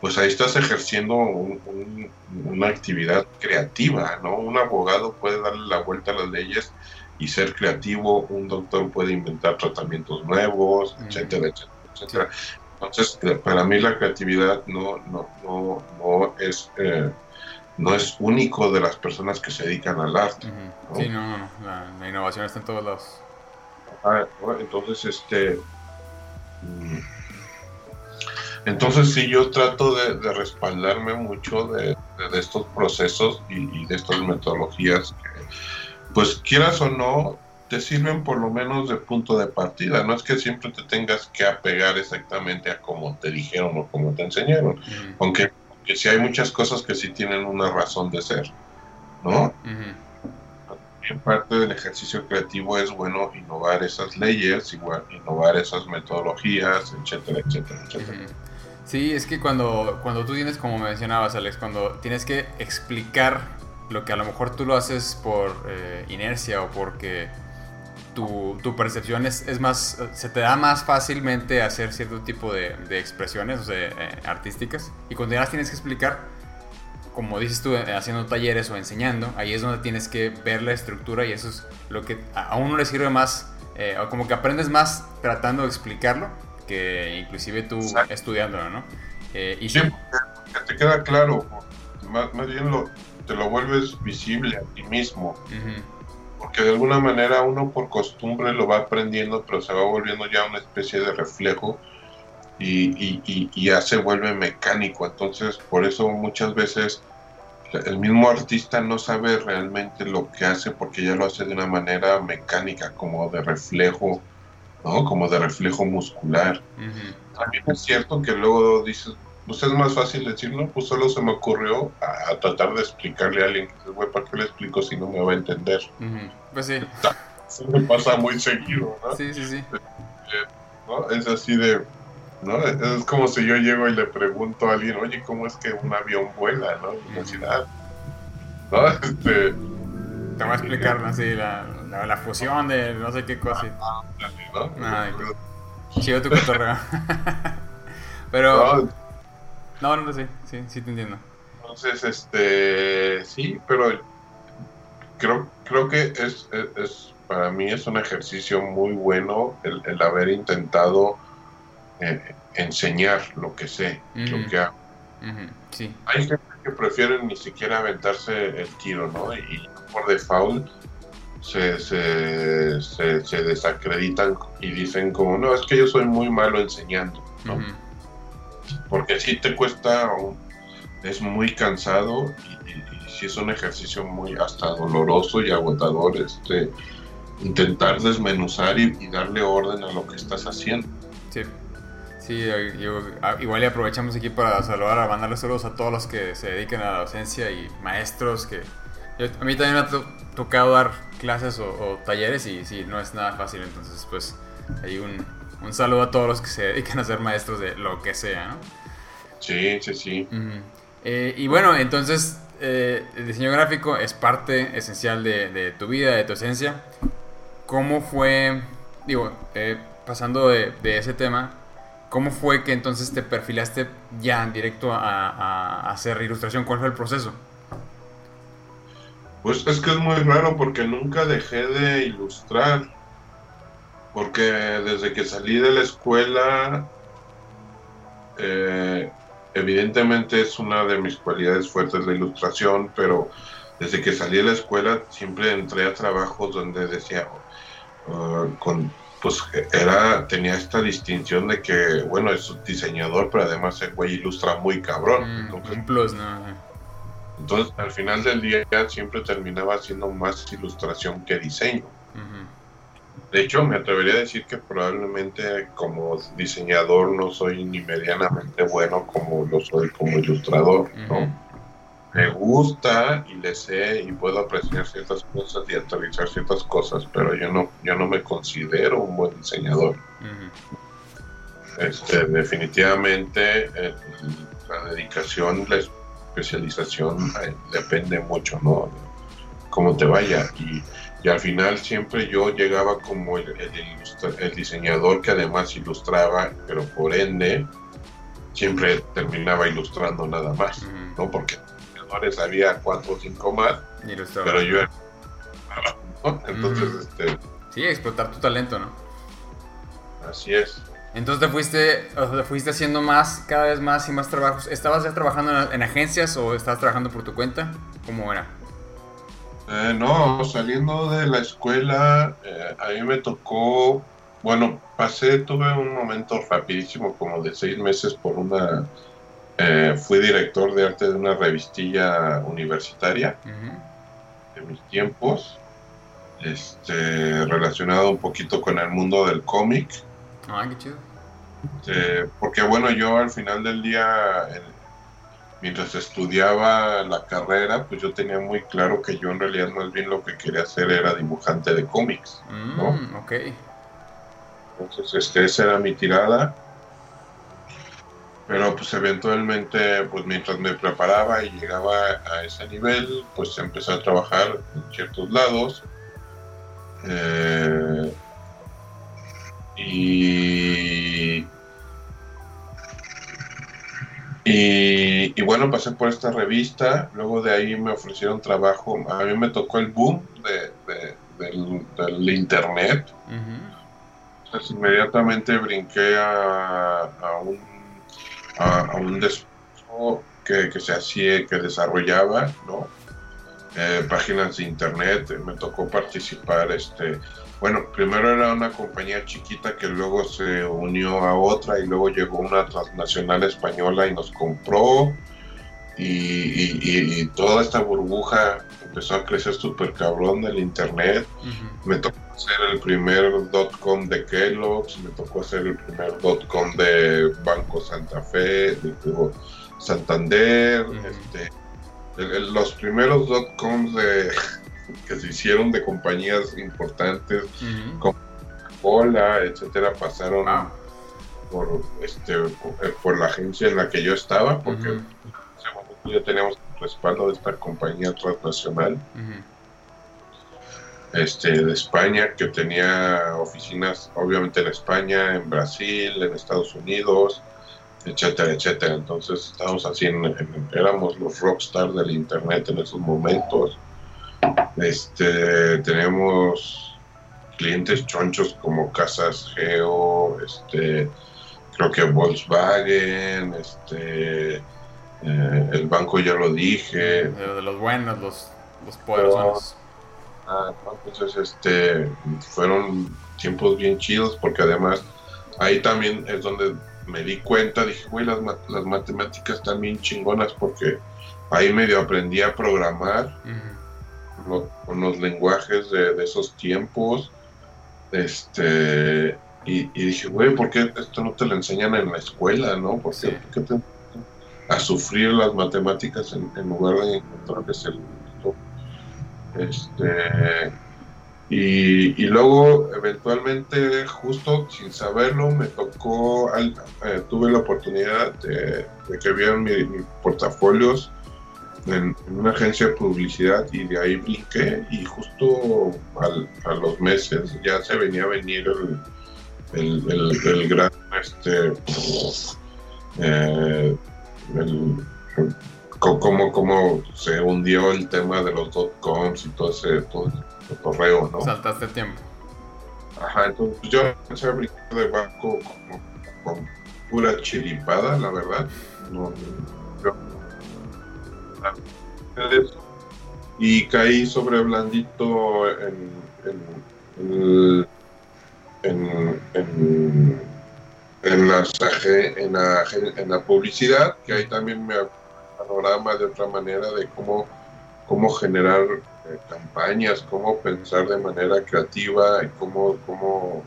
B: pues ahí estás ejerciendo una actividad creativa, ¿no? Un abogado puede darle la vuelta a las leyes y ser creativo, un doctor puede inventar tratamientos nuevos, etcétera, etcétera, etcétera. Entonces, eh, para mí la creatividad no, no, no, no es... Eh, no es único de las personas que se dedican al arte.
A: Sí, no, no, La, innovación está en todos lados.
B: Ah, entonces, este... Mm, entonces sí, yo trato de, respaldarme mucho de, estos procesos y, de estas metodologías que, pues quieras o no, te sirven por lo menos de punto de partida. No es que siempre te tengas que apegar exactamente a como te dijeron o como te enseñaron, aunque, sí hay muchas cosas que sí tienen una razón de ser, ¿no? En parte del ejercicio creativo es bueno innovar esas leyes, igual, innovar esas metodologías, etcétera, etcétera, etcétera.
A: Sí, es que cuando, cuando tú tienes, como mencionabas Alex, cuando tienes que explicar lo que a lo mejor tú lo haces por eh, inercia o porque tu, tu percepción es, es, más, se te da más fácilmente hacer cierto tipo de, de expresiones o sea, eh, artísticas y cuando ya las tienes que explicar, como dices tú, eh, haciendo talleres o enseñando, ahí es donde tienes que ver la estructura y eso es lo que a uno le sirve más, o como que aprendes más tratando de explicarlo que inclusive tú estudiándolo, ¿no?
B: Eh, y sí, porque te queda claro, más, bien lo, te lo vuelves visible a ti mismo. Porque de alguna manera uno por costumbre lo va aprendiendo, pero se va volviendo ya una especie de reflejo y, y, ya se vuelve mecánico. Entonces, por eso muchas veces el mismo artista no sabe realmente lo que hace porque ya lo hace de una manera mecánica, como de reflejo ¿no? Como de reflejo muscular. También es cierto que luego dices, pues es más fácil decir, no, pues solo se me ocurrió a, tratar de explicarle a alguien que güey, ¿para qué le explico si no me va a entender?
A: Pues sí.
B: Eso me pasa muy seguido, ¿no?
A: Sí, sí, sí.
B: ¿no? Es así de, ¿no? Es como si yo llego y le pregunto a alguien, oye, ¿cómo es que un avión vuela, no? Y me ah, ¿no? Este...
A: Te voy a explicar así la, la, fusión de no sé qué cosa. Ay, chido tu cotorreo. pero. No, no, no, sí, sí, sí te entiendo.
B: Entonces, este. Sí, pero. Creo, creo que es, es, para mí es un ejercicio muy bueno el, el haber intentado eh, enseñar lo que sé, lo que hago.
A: sí.
B: Hay gente que prefiere ni siquiera aventarse el tiro, ¿no? Y por default se, se, se, desacreditan y dicen como, no, es que yo soy muy malo enseñando, ¿no? Porque si te cuesta, es muy cansado y, si es un ejercicio muy hasta doloroso y agotador, este, intentar desmenuzar y, darle orden a lo que estás haciendo.
A: Sí. Sí, yo, ah, igual y aprovechamos aquí para saludar, a mandarles saludos a todos los que se dedican a la docencia y maestros que a mí también me ha tocado dar clases o, talleres y sí, no es nada fácil, entonces pues hay un, un, saludo a todos los que se dedican a ser maestros de lo que sea, ¿no?
B: Sí, sí, sí.
A: Eh, y bueno, entonces eh, el diseño gráfico es parte esencial de, de, tu vida, de tu esencia. ¿Cómo fue, digo, eh, pasando de, de, ese tema, cómo fue que entonces te perfilaste ya en directo a, a hacer ilustración? ¿Cuál fue el proceso?
B: Pues es que es muy raro porque nunca dejé de ilustrar. Porque desde que salí de la escuela, eh, evidentemente es una de mis cualidades fuertes la ilustración, pero desde que salí de la escuela siempre entré a trabajos donde decía, uh, con, pues era, tenía esta distinción de que, bueno, es diseñador, pero además el güey ilustra muy cabrón.
A: Mm, un plus, ¿no?
B: Entonces, al final del día siempre terminaba haciendo más ilustración que diseño. De hecho, me atrevería a decir que probablemente como diseñador no soy ni medianamente bueno como lo soy como ilustrador, Me gusta y le sé y puedo apreciar ciertas cosas y actualizar ciertas cosas, pero yo no, yo no me considero un buen diseñador. este, definitivamente eh, la dedicación les especialización eh, depende mucho, ¿no? Cómo te vaya. Y, al final siempre yo llegaba como el, el, diseñador que además ilustraba, pero por ende siempre terminaba ilustrando nada más, ¿no? Porque diseñadores había cuatro o cinco más, pero yo era... Entonces, este...
A: Sí, explotar tu talento, ¿no?
B: Así es.
A: Entonces te fuiste, o fuiste haciendo más, cada vez más y más trabajos. ¿Estabas ya trabajando en, agencias o estabas trabajando por tu cuenta? ¿Cómo era?
B: Eh, no, saliendo de la escuela, eh, a mí me tocó, bueno, pasé, tuve un momento rapidísimo, como de seis meses por una, eh, fui director de arte de una revistilla universitaria de mis tiempos, este, relacionado un poquito con el mundo del cómic
A: Ah, qué chido.
B: porque bueno, yo al final del día, mientras estudiaba la carrera, pues yo tenía muy claro que yo en realidad más bien lo que quería hacer era dibujante de cómics, ¿no?
A: Mm, ok.
B: Entonces, este, esa era mi tirada. Pero pues eventualmente, pues mientras me preparaba y llegaba a ese nivel, pues empecé a trabajar en ciertos lados. Eh, y, y, bueno, pasé por esta revista, luego de ahí me ofrecieron trabajo, a mí me tocó el boom de, del, internet. Entonces inmediatamente brinqué a, a un, a, un que, que se hacía, que desarrollaba, ¿no? Eh, páginas de internet, me tocó participar este, bueno, primero era una compañía chiquita que luego se unió a otra y luego llegó una transnacional española y nos compró y, toda esta burbuja empezó a crecer súper cabrón del internet. Me tocó hacer el primer dot com de Kellogg's, me tocó hacer el primer dot com de Banco Santa Fe, de Santander, este, los primeros dot coms de que se hicieron de compañías importantes como Coca-Cola, etcétera, pasaron por este por, la agencia en la que yo estaba, porque ya teníamos respaldo de esta compañía transnacional. Este, de España, que tenía oficinas obviamente en España, en Brasil, en Estados Unidos, etcétera, etcétera. Entonces estábamos así, éramos los rockstars del Internet en esos momentos. Este, tenemos clientes chonchos como Casas Geo, este, creo que Volkswagen, este, eh, el banco ya lo dije.
A: De, los buenos, los, los poderosos.
B: Ah, entonces, este, fueron tiempos bien chidos porque además ahí también es donde me di cuenta, dije, güey, las, las matemáticas están bien chingonas porque ahí medio aprendí a programar con los lenguajes de, esos tiempos. Este, y, dije, güey, ¿por qué esto no te lo enseñan en la escuela, no? ¿Por qué, te, a sufrir las matemáticas en, lugar de encontrarles el este y, luego eventualmente justo sin saberlo me tocó eh, tuve la oportunidad de, que vieran mis portafolios en, una agencia de publicidad y de ahí brinqué. Y justo a los meses ya se venía a venir el, el, gran este eh, cómo, cómo se hundió el tema de los dot coms y todo ese, todo correo, ¿no?
A: Saltaste tiempo.
B: Ajá, entonces yo empecé a brincar de banco con pura chiripada, la verdad. No, y caí sobre blandito en, en, en, en, en, la, en, la, publicidad, que ahí también me panorama de otra manera de cómo, cómo generar eh, campañas, cómo pensar de manera creativa y cómo, cómo,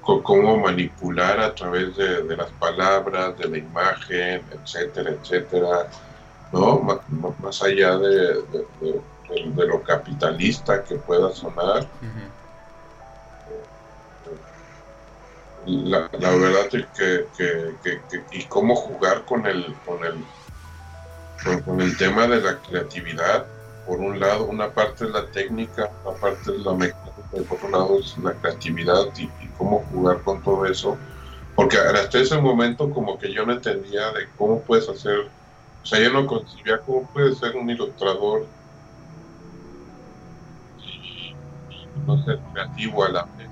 B: cómo manipular a través de, de las palabras, de la imagen, etcétera, etcétera ¿no? Más, allá de, lo capitalista que pueda sonar. la, verdad es que, que, y cómo jugar con el, con el, con, el tema de la creatividad. Por un lado, una parte es la técnica, una parte es la mecánica, y por otro lado es la creatividad y, y cómo jugar con todo eso. Porque hasta ese momento como que yo no entendía de cómo puedes hacer o sea, yo no concibía cómo puede ser un ilustrador y, no ser creativo a la vez,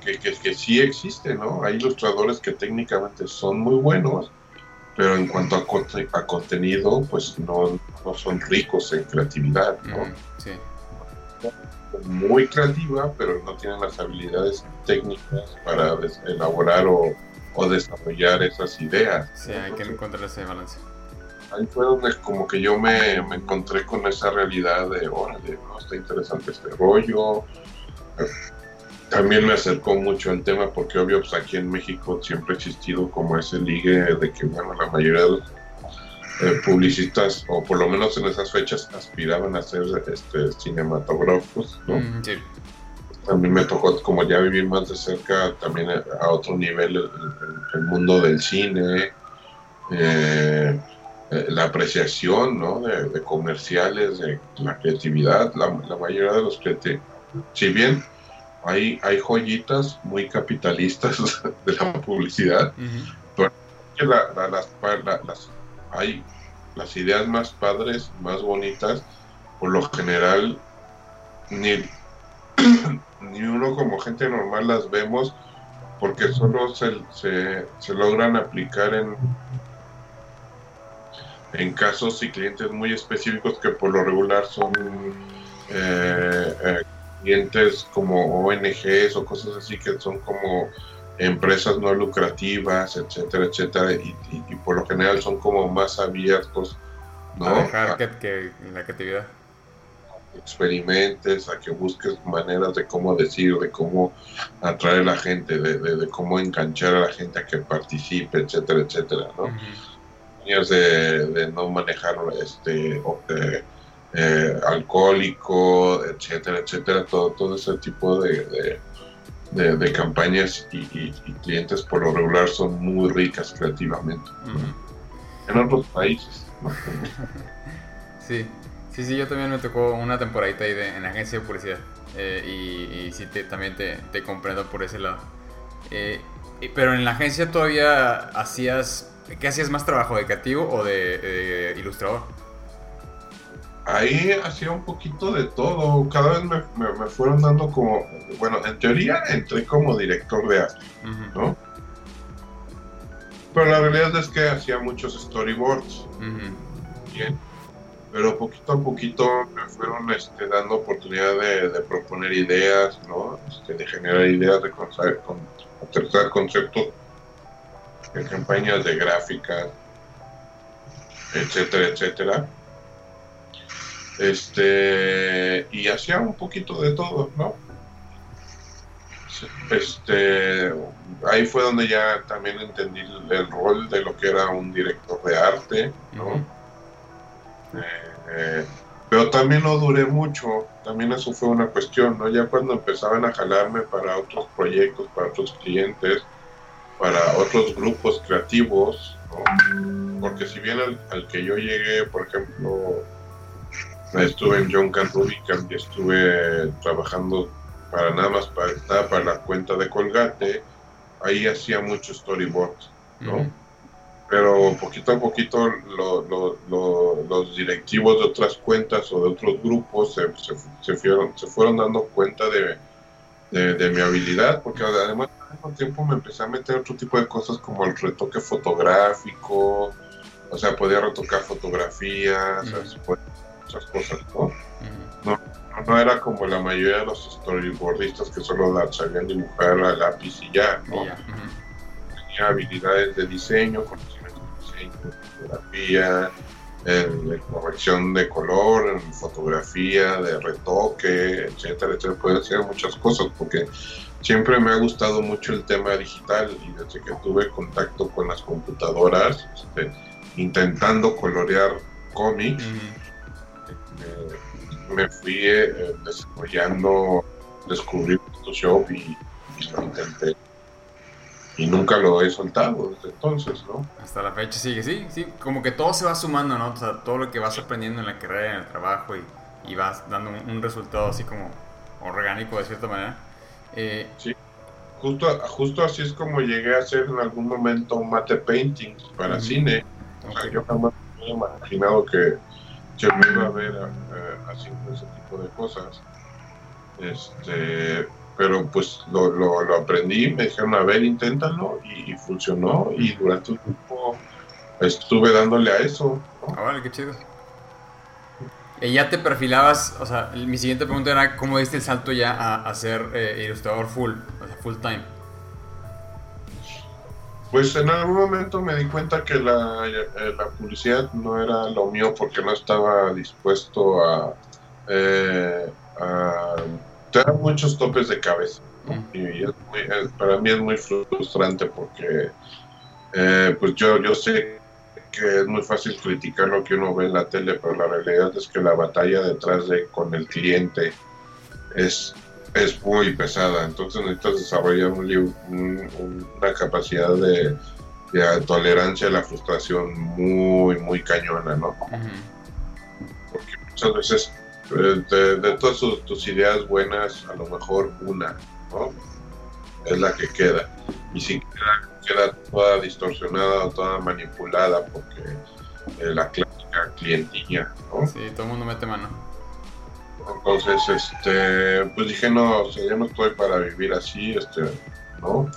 B: que, que, que, sí existe, ¿no? Hay ilustradores que técnicamente son muy buenos, pero en cuanto a, a contenido, pues no, no, son ricos en creatividad, ¿no? sí. Muy creativa, pero no tienen las habilidades técnicas para elaborar o o desarrollar esas ideas.
A: Sí, hay que encontrar ese balance.
B: Ahí fue donde como que yo me, encontré con esa realidad de, órale, no, está interesante este rollo. También me acercó mucho el tema porque obvio pues aquí en México siempre ha existido como ese ligue de que bueno la mayoría de los eh, publicistas o por lo menos en esas fechas aspiraban a ser este, cinematógrafos, ¿no? sí a mí me tocó como ya vivir más de cerca también a otro nivel el, mundo del cine, eh, eh, la apreciación ¿no? de, comerciales, de la creatividad, la, mayoría de los creativos, si bien hay, hay joyitas muy capitalistas de la publicidad, pero las, las, hay las ideas más padres, más bonitas, por lo general ni ni uno como gente normal las vemos porque solo se, se, logran aplicar en, en casos y clientes muy específicos que por lo regular son eh, eh, clientes como ONGs o cosas así que son como empresas no lucrativas, etcétera, etcétera, y, por lo general son como más abiertos, ¿no?
A: A dejar que, que la creatividad
B: experimentes, a que busques maneras de cómo decir, de cómo atraer a la gente, de, cómo enganchar a la gente a que participe, etcétera, etcétera, ¿no? de, no manejar este eh, alcohólico, etcétera, etcétera, todo, todo ese tipo de, de, campañas y, clientes por lo regular son muy ricas creativamente. En otros países.
A: sí. Sí, sí, yo también me tocó una temporadita ahí de, en agencia de publicidad. Eh, y, sí, te, también te, te, comprendo por ese lado. Eh, pero en la agencia todavía hacías. ¿Qué hacías más trabajo? ¿De creativo o de, ilustrador?
B: Ahí hacía un poquito de todo. Cada vez me, fueron dando como, bueno, en teoría entré como director de arte, ¿no? Pero la realidad es que hacía muchos storyboards. Bien. Pero poquito a poquito me fueron este, dando oportunidad de, proponer ideas, ¿no? Este, de generar ideas, de aterrizar conceptos de campañas de gráficas, etcétera, etcétera. Este, y hacía un poquito de todo, ¿no? Este, ahí fue donde ya también entendí el, rol de lo que era un director de arte, ¿no? Eh, pero también no duré mucho, también eso fue una cuestión, ¿no? Ya cuando empezaban a jalarme para otros proyectos, para otros clientes, para otros grupos creativos, ¿no? Porque si bien al que yo llegué, por ejemplo, estuve en John Can Rubicam y estuve trabajando para nada más para, para la cuenta de Colgate, ahí hacía mucho storyboard, ¿no? Pero poquito a poquito los directivos de otras cuentas o de otros grupos se, se, fueron, se fueron dando cuenta de, de, mi habilidad, porque además al mismo tiempo me empecé a meter otro tipo de cosas como el retoque fotográfico, o sea, podía retocar fotografías, muchas cosas, ¿no? ¿no? No era como la mayoría de los storyboardistas que solo la sabían dibujar a lápiz y ya, ¿no? Tenía habilidades de diseño, conocimientos de diseño, fotografía, en, corrección de color, en fotografía, de retoque, etcétera, etcétera. Puede hacer muchas cosas porque siempre me ha gustado mucho el tema digital y desde que tuve contacto con las computadoras, este, intentando colorear cómics, me fui eh, desarrollando, descubrí Photoshop y, y, lo intenté. Y nunca lo he soltado desde entonces, ¿no?
A: Hasta la fecha sigue, sí, sí, como que todo se va sumando, ¿no? O sea, todo lo que vas aprendiendo en la carrera, en el trabajo y, y vas dando un, resultado así como orgánico de cierta manera.
B: Eh, sí, justo, justo así es como llegué a hacer en algún momento un mate painting para cine. O sea, yo jamás me había imaginado que yo me iba a ver eh, haciendo ese tipo de cosas. Este, pero pues lo, lo, aprendí, me dijeron, a ver, inténtalo, y, funcionó, y durante un tiempo estuve dándole a eso.
A: Ah, vale, qué chido. ¿Y ya te perfilabas? O sea, mi siguiente pregunta era, ¿cómo diste el salto ya a, a ser eh, ilustrador full, o sea, full time?
B: Pues en algún momento me di cuenta que la, eh, la publicidad no era lo mío porque no estaba dispuesto a, eh, a muchos topes de cabeza. Y para mí es muy frustrante porque eh, pues yo, yo sé que es muy fácil criticar lo que uno ve en la tele, pero la realidad es que la batalla detrás de con el cliente es es muy pesada, entonces necesitas desarrollar una capacidad de, tolerancia a la frustración muy, muy cañona, ¿no? Porque muchas veces eh, de, todas tus, ideas buenas, a lo mejor una, ¿no? Es la que queda. Y si queda, toda distorsionada o toda manipulada porque eh, la clásica clientilla, ¿no?
A: Sí, todo el mundo mete mano.
B: Entonces, este, pues dije, no, o sea, yo no estoy para vivir así, este, ¿no?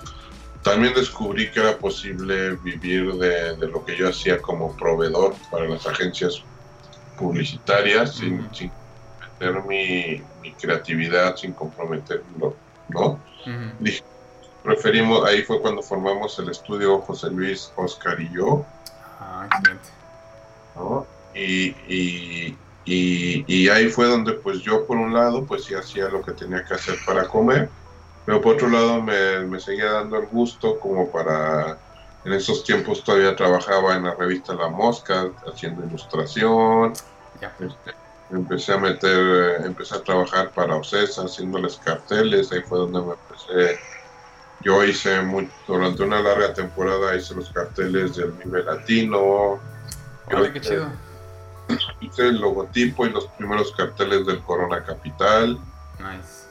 B: También descubrí que era posible vivir de, lo que yo hacía como proveedor para las agencias publicitarias sin, meter mi, creatividad, sin comprometerlo, ¿no? Dije, preferimos, ahí fue cuando formamos el estudio José Luis, Oscar y yo. Ah, excelente. ¿no? y, y, ahí fue donde pues yo por un lado pues sí hacía lo que tenía que hacer para comer, pero por otro lado me, seguía dando el gusto como para, en esos tiempos todavía trabajaba en la revista La Mosca haciendo ilustración, este, empecé a meter, empecé a trabajar para Ocesa haciéndoles carteles, ahí fue donde me empecé, yo hice muy, durante una larga temporada hice los carteles del Vive Latino.
A: qué chido
B: hice el logotipo y los primeros carteles del Corona Capital. Nice.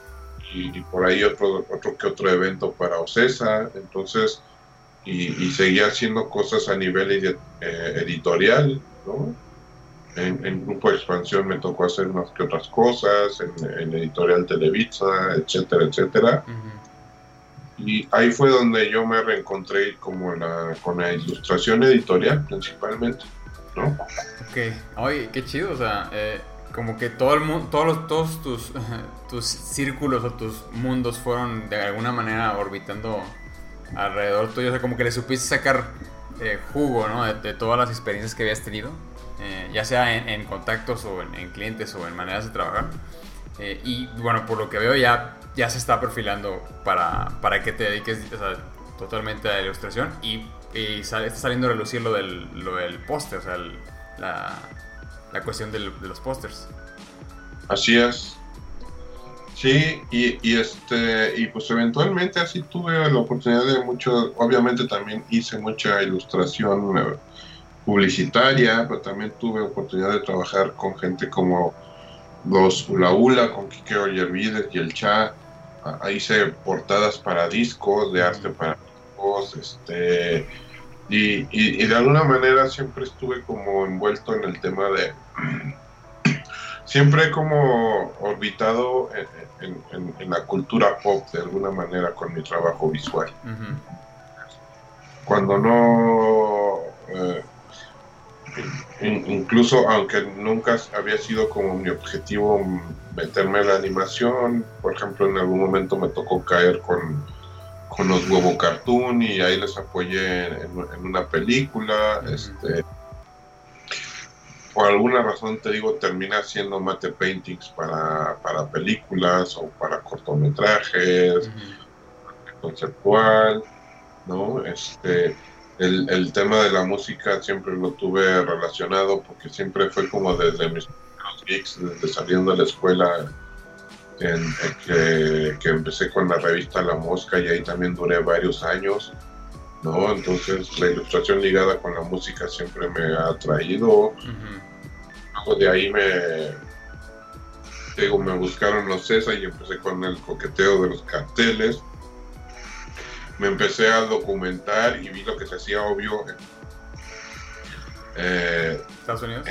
B: Y, por ahí otro, otro que otro evento para Ocesa. Entonces, y, seguía haciendo cosas a nivel eh, editorial, ¿no? en, Grupo de Expansión me tocó hacer unas que otras cosas, en, Editorial Televisa, etcétera, etcétera. Y ahí fue donde yo me reencontré como la, con la ilustración editorial principalmente, ¿no?
A: Ok, oye, qué chido, o sea, eh, como que todo el mundo, todos, todos tus, tus círculos o tus mundos fueron de alguna manera orbitando alrededor tuyo, o sea, como que le supiste sacar eh, jugo, ¿no? De, todas las experiencias que habías tenido, eh, ya sea en, contactos o en, clientes o en maneras de trabajar. y bueno, por lo que veo ya ya se está perfilando para, para que te dediques totalmente a la ilustración y, está saliendo a relucir lo del, lo póster, o sea, la, la, cuestión de los pósters.
B: Así es. Sí, y, y, este y pues eventualmente así tuve la oportunidad de mucho, obviamente también hice mucha ilustración eh, publicitaria, pero también tuve oportunidad de trabajar con gente como los Ula Ula, con Kike Ollervides y el Cha. Ah, hice portadas para discos, de arte para este, y, y, de alguna manera siempre estuve como envuelto en el tema de, siempre como orbitado en, en, la cultura pop de alguna manera con mi trabajo visual. Cuando no... Eh, incluso aunque nunca había sido como mi objetivo meterme en la animación, por ejemplo en algún momento me tocó caer con, con los huevo cartoon y ahí les apoyé en, una película, este por alguna razón te digo terminé haciendo mate paintings para, para películas o para cortometrajes, conceptual, ¿no? Este el, el, tema de la música siempre lo tuve relacionado porque siempre fue como desde mis geeks, desde saliendo de la escuela, en, que, que, empecé con la revista La Mosca y ahí también duré varios años, ¿no? Entonces la ilustración ligada con la música siempre me ha atraído. Luego de ahí me, digo, me buscaron los CESA y empecé con el coqueteo de los carteles me empecé a documentar y vi lo que se hacía obvio.
A: Eh, ¿Estados Unidos?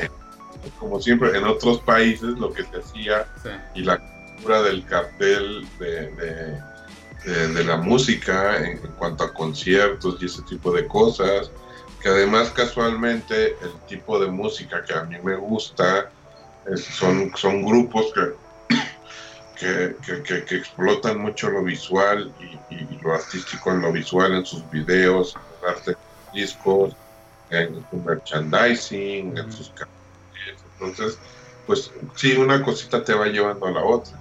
B: como siempre, en otros países lo que se hacía y la del cartel de, de, la música en, cuanto a conciertos y ese tipo de cosas, que además casualmente el tipo de música que a mí me gusta son, son grupos que que, que, explotan mucho lo visual y, lo artístico en lo visual, en sus videos, en arte discos, en su merchandising, en sus Entonces, pues sí, una cosita te va llevando a la otra.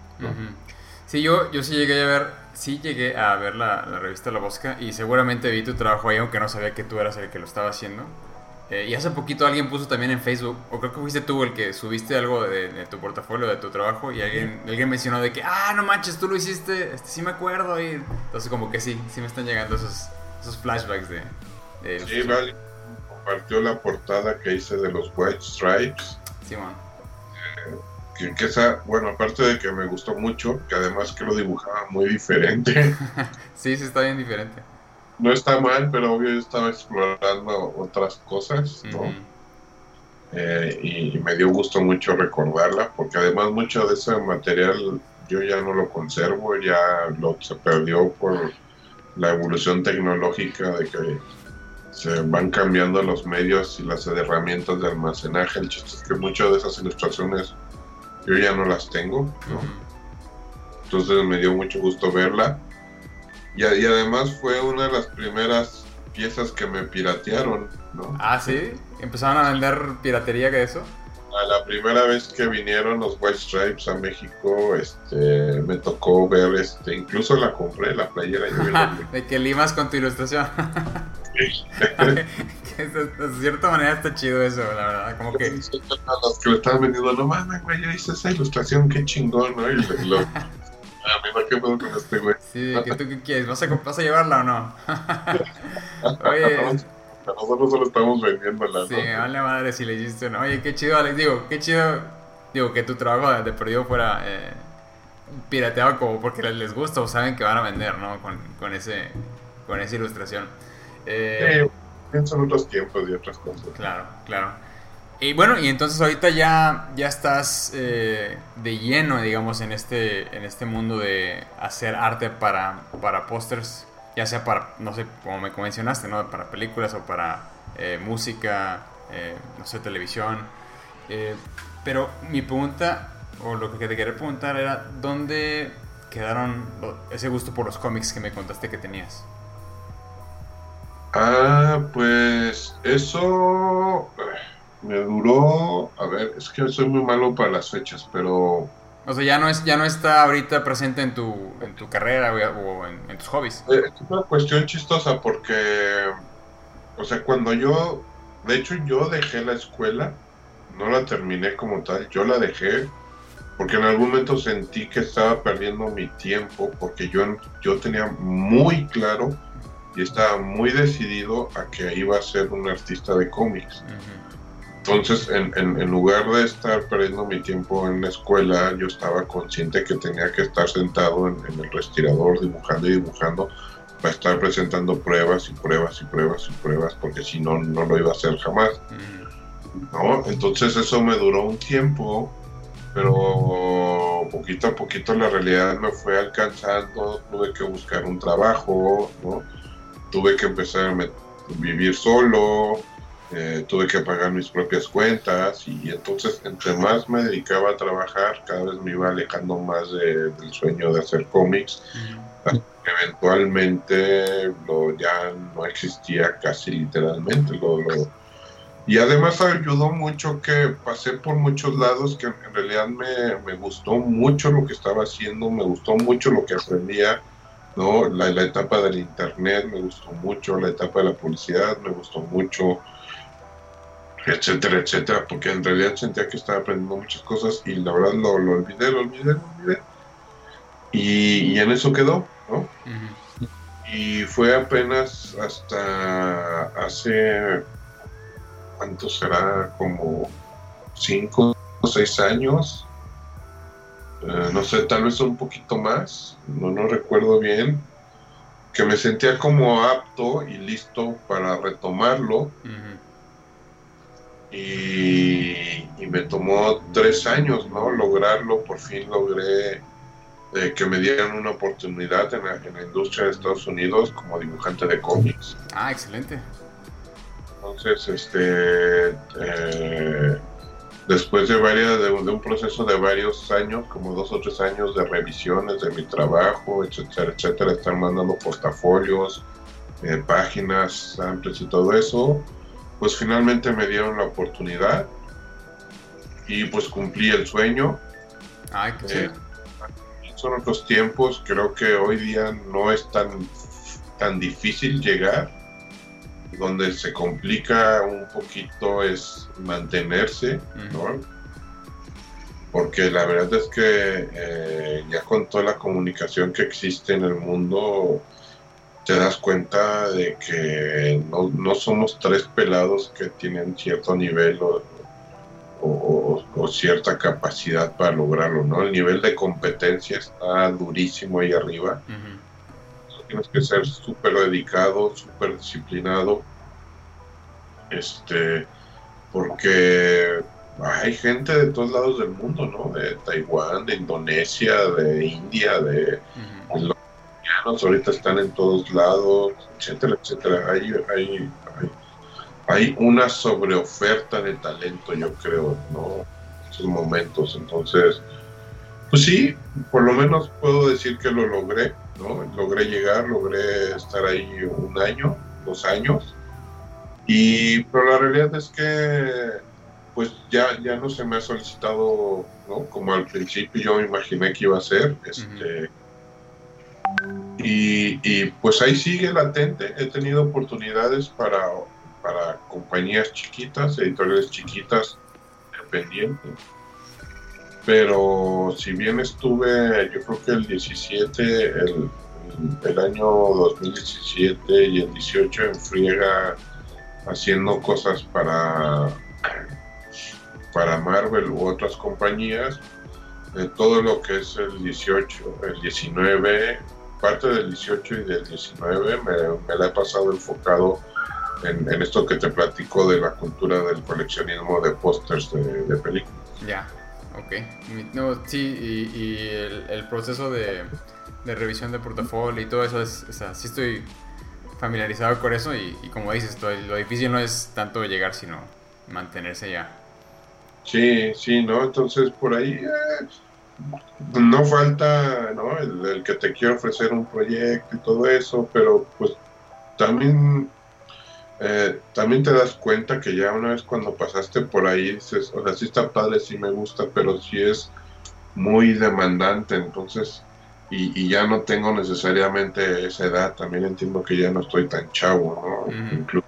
A: Sí, yo, yo sí llegué a ver, sí llegué a ver la, la revista La Bosca y seguramente vi tu trabajo ahí, aunque no sabía que tú eras el que lo estaba haciendo. Eh, y hace poquito alguien puso también en Facebook, o creo que fuiste tú el que subiste algo de, tu portafolio, de tu trabajo, y alguien, alguien mencionó de que, ah, no manches, tú lo hiciste, este, sí me acuerdo. Y entonces como que sí, sí me están llegando esos, esos flashbacks de...
B: sí, vale. Compartió la portada que hice de los White Stripes.
A: Sí, man.
B: Que, esa, bueno, aparte de que me gustó mucho, que además que lo dibujaba muy diferente.
A: sí, sí, está bien diferente
B: no está mal, pero obvio yo estaba explorando otras cosas, ¿no? Eh, y, me dio gusto mucho recordarla, porque además mucho de ese material yo ya no lo conservo, ya lo se perdió por la evolución tecnológica de que se van cambiando los medios y las herramientas de almacenaje. El chiste es que muchas de esas ilustraciones yo ya no las tengo, ¿no? Entonces me dio mucho gusto verla y, además fue una de las primeras piezas que me piratearon, ¿no?
A: Ah, sí, empezaron a vender piratería que eso.
B: A la primera vez que vinieron los White Stripes a México, este, me tocó ver, este, incluso la compré, la playera.
A: de que limas con tu ilustración. de cierta manera está chido eso, la verdad, como que...
B: los que lo estaban vendiendo, no mames, güey, yo hice esa ilustración, qué chingón, ¿no? Y lo, a mí ¿qué puedo con este güey?
A: Sí, ¿qué tú qué quieres? ¿Vas a, ¿Vas a llevarla o no?
B: Oye. nosotros solo estamos vendiéndola.
A: Sí, vale madre si le hiciste no. Oye, qué chido, Alex. Digo, qué chido. Digo, que tu trabajo de perdido fuera eh, pirateado como porque les gusta o saben que van a vender, ¿no? Con, con, ese, con esa ilustración.
B: Eh, sí, son otros tiempos y otras cosas.
A: Claro, claro. Y bueno, y entonces ahorita ya, ya estás eh, de lleno, digamos, en este, en este mundo de hacer arte para, para pósters, ya sea para, no sé, como me mencionaste, ¿no? Para películas o para eh, música, eh, no sé, televisión. pero mi pregunta, o lo que te quería preguntar era, ¿dónde quedaron ese gusto por los cómics que me contaste que tenías?
B: Ah, pues eso me duró, a ver, es que soy muy malo para las fechas, pero...
A: O sea, ya no, es, ya no está ahorita presente en tu, en tu carrera o en, tus hobbies.
B: Eh, es una cuestión chistosa porque, o sea, cuando yo, de hecho yo dejé la escuela, no la terminé como tal, yo la dejé porque en algún momento sentí que estaba perdiendo mi tiempo porque yo, yo tenía muy claro y estaba muy decidido a que iba a ser un artista de cómics. Entonces, en, lugar de estar perdiendo mi tiempo en la escuela, yo estaba consciente que tenía que estar sentado en, el respirador dibujando y dibujando para estar presentando pruebas y pruebas y pruebas y pruebas, porque si no, no lo iba a hacer jamás. Entonces eso me duró un tiempo, pero poquito a poquito la realidad me fue alcanzando, tuve que buscar un trabajo, ¿no? Tuve que empezar a vivir solo, eh, tuve que pagar mis propias cuentas y entonces entre más me dedicaba a trabajar, cada vez me iba alejando más del sueño de hacer cómics. Eventualmente lo, ya no existía casi literalmente. Lo, y además ayudó mucho que pasé por muchos lados que en realidad me, me, gustó mucho lo que estaba haciendo, me gustó mucho lo que aprendía. ¿No? La, la etapa del internet me gustó mucho, la etapa de la publicidad me gustó mucho, etcétera, etcétera, porque en realidad sentía que estaba aprendiendo muchas cosas y la verdad lo, lo olvidé, lo olvidé, lo olvidé. Y, en eso quedó, ¿no? Y fue apenas hasta hace, ¿cuánto será? Como cinco o seis años, eh, no sé, tal vez un poquito más, no, no recuerdo bien, que me sentía como apto y listo para retomarlo y, me tomó tres años, ¿no? Lograrlo, por fin logré eh, que me dieran una oportunidad en la, industria de Estados Unidos como dibujante de cómics.
A: Ah, excelente.
B: Entonces, este, eh, después de varias, de, un proceso de varios años, como dos o tres años de revisiones de mi trabajo, etcétera, etcétera, estar mandando portafolios, eh, páginas amplias y todo eso, pues finalmente me dieron la oportunidad y pues cumplí el sueño.
A: Ay, qué eh,
B: son otros tiempos, creo que hoy día no es tan, tan difícil llegar. Donde se complica un poquito es mantenerse, ¿no? Porque la verdad es que eh, ya con toda la comunicación que existe en el mundo, te das cuenta de que no, somos tres pelados que tienen cierto nivel o, cierta capacidad para lograrlo, ¿no? El nivel de competencia está durísimo ahí arriba. Tienes que ser súper dedicado, súper disciplinado, este, porque hay gente de todos lados del mundo, ¿no? De Taiwán, de Indonesia, de India, de, ahorita están en todos lados, etcétera, etcétera. Hay, hay, hay, una sobreoferta de talento, yo creo, ¿no? En estos momentos. Entonces, pues sí, por lo menos puedo decir que lo logré, ¿no? Logré llegar, logré estar ahí un año, dos años. Y, pero la realidad es que pues ya, ya no se me ha solicitado, ¿no? Como al principio yo me imaginé que iba a ser, este, y, pues ahí sigue latente. He tenido oportunidades para, para compañías chiquitas, editoriales chiquitas, dependientes. Pero si bien estuve, yo creo que el 17, el, el año 2017 y el 18 en friega haciendo cosas para, para Marvel u otras compañías, de todo lo que es el 18, el 19 parte del 18 y del 19 me, me la he pasado enfocado en, esto que te platico de la cultura del coleccionismo de pósters de, películas.
A: Ya, ok. No, sí, y, el, proceso de, revisión de portafolio y todo eso, es, o sea, sí estoy familiarizado con eso y, como dices, lo difícil no es tanto llegar, sino mantenerse ya.
B: Sí, sí, ¿no? Entonces por ahí eh, no falta, ¿no? El, que te quiere ofrecer un proyecto y todo eso, pero pues también, eh, también te das cuenta que ya una vez cuando pasaste por ahí, dices, o sea, sí está padre, sí me gusta, pero sí es muy demandante, entonces, y, ya no tengo necesariamente esa edad, también entiendo que ya no estoy tan chavo, ¿no?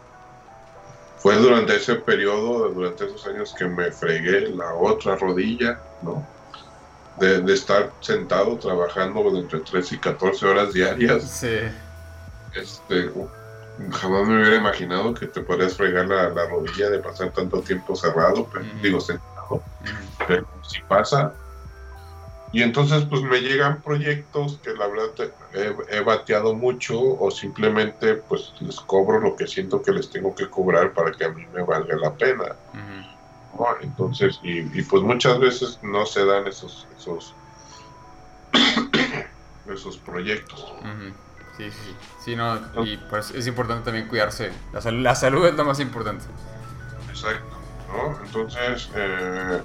B: fue durante ese periodo, durante esos años que me fregué la otra rodilla, ¿no? De, estar sentado trabajando entre 3 y 14 horas diarias. Sí. Este, jamás me hubiera imaginado que te podrías fregar la, rodilla de pasar tanto tiempo cerrado, pero, digo sentado. Pero si pasa, y entonces pues me llegan proyectos que la verdad he, bateado mucho o simplemente pues les cobro lo que siento que les tengo que cobrar para que a mí me valga la pena. Entonces, y, pues muchas veces no se dan esos esos, esos proyectos.
A: Sí, sí, sí, no, y pues es importante también cuidarse. La, salud, la salud es lo más importante.
B: Exacto, ¿no? Entonces, eh,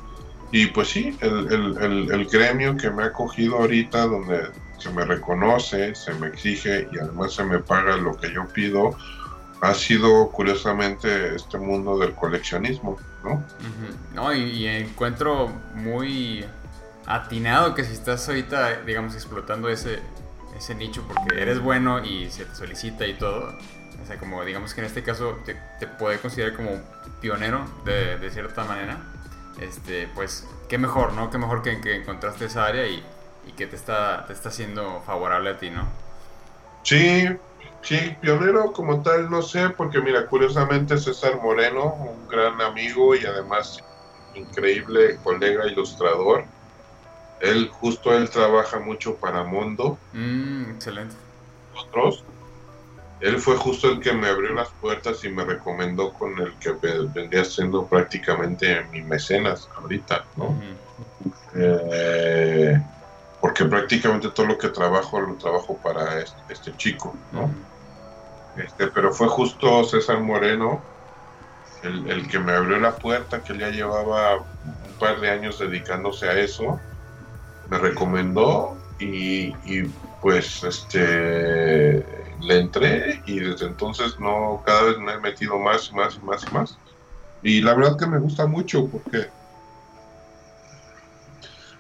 B: y pues sí, el, gremio que me ha cogido ahorita, donde se me reconoce, se me exige y además se me paga lo que yo pido, ha sido curiosamente este mundo del coleccionismo, ¿no?
A: No, y, encuentro muy atinado que si estás ahorita, digamos, explotando ese, ese nicho porque eres bueno y se te solicita y todo. O sea, como digamos que en este caso te, puede considerar como pionero de, cierta manera este, pues qué mejor, ¿no? Qué mejor que, encontraste esa área y, que te está, te está siendo favorable a ti, ¿no?
B: Sí, sí, pionero como tal, no sé, porque mira, curiosamente César Moreno, un gran amigo y además increíble colega ilustrador, él justo él trabaja mucho para Mundo.
A: Mm, excelente.
B: Otros, él fue justo el que me abrió las puertas y me recomendó con el que vendría siendo prácticamente mi mecenas ahorita, ¿no? Eh, porque prácticamente todo lo que trabajo lo trabajo para este, chico, ¿no? este, pero fue justo César Moreno el, que me abrió la puerta, que él ya llevaba un par de años dedicándose a eso, me recomendó y, y pues este le entré y desde entonces no, cada vez me he metido más, más, más más. Y la verdad que me gusta mucho porque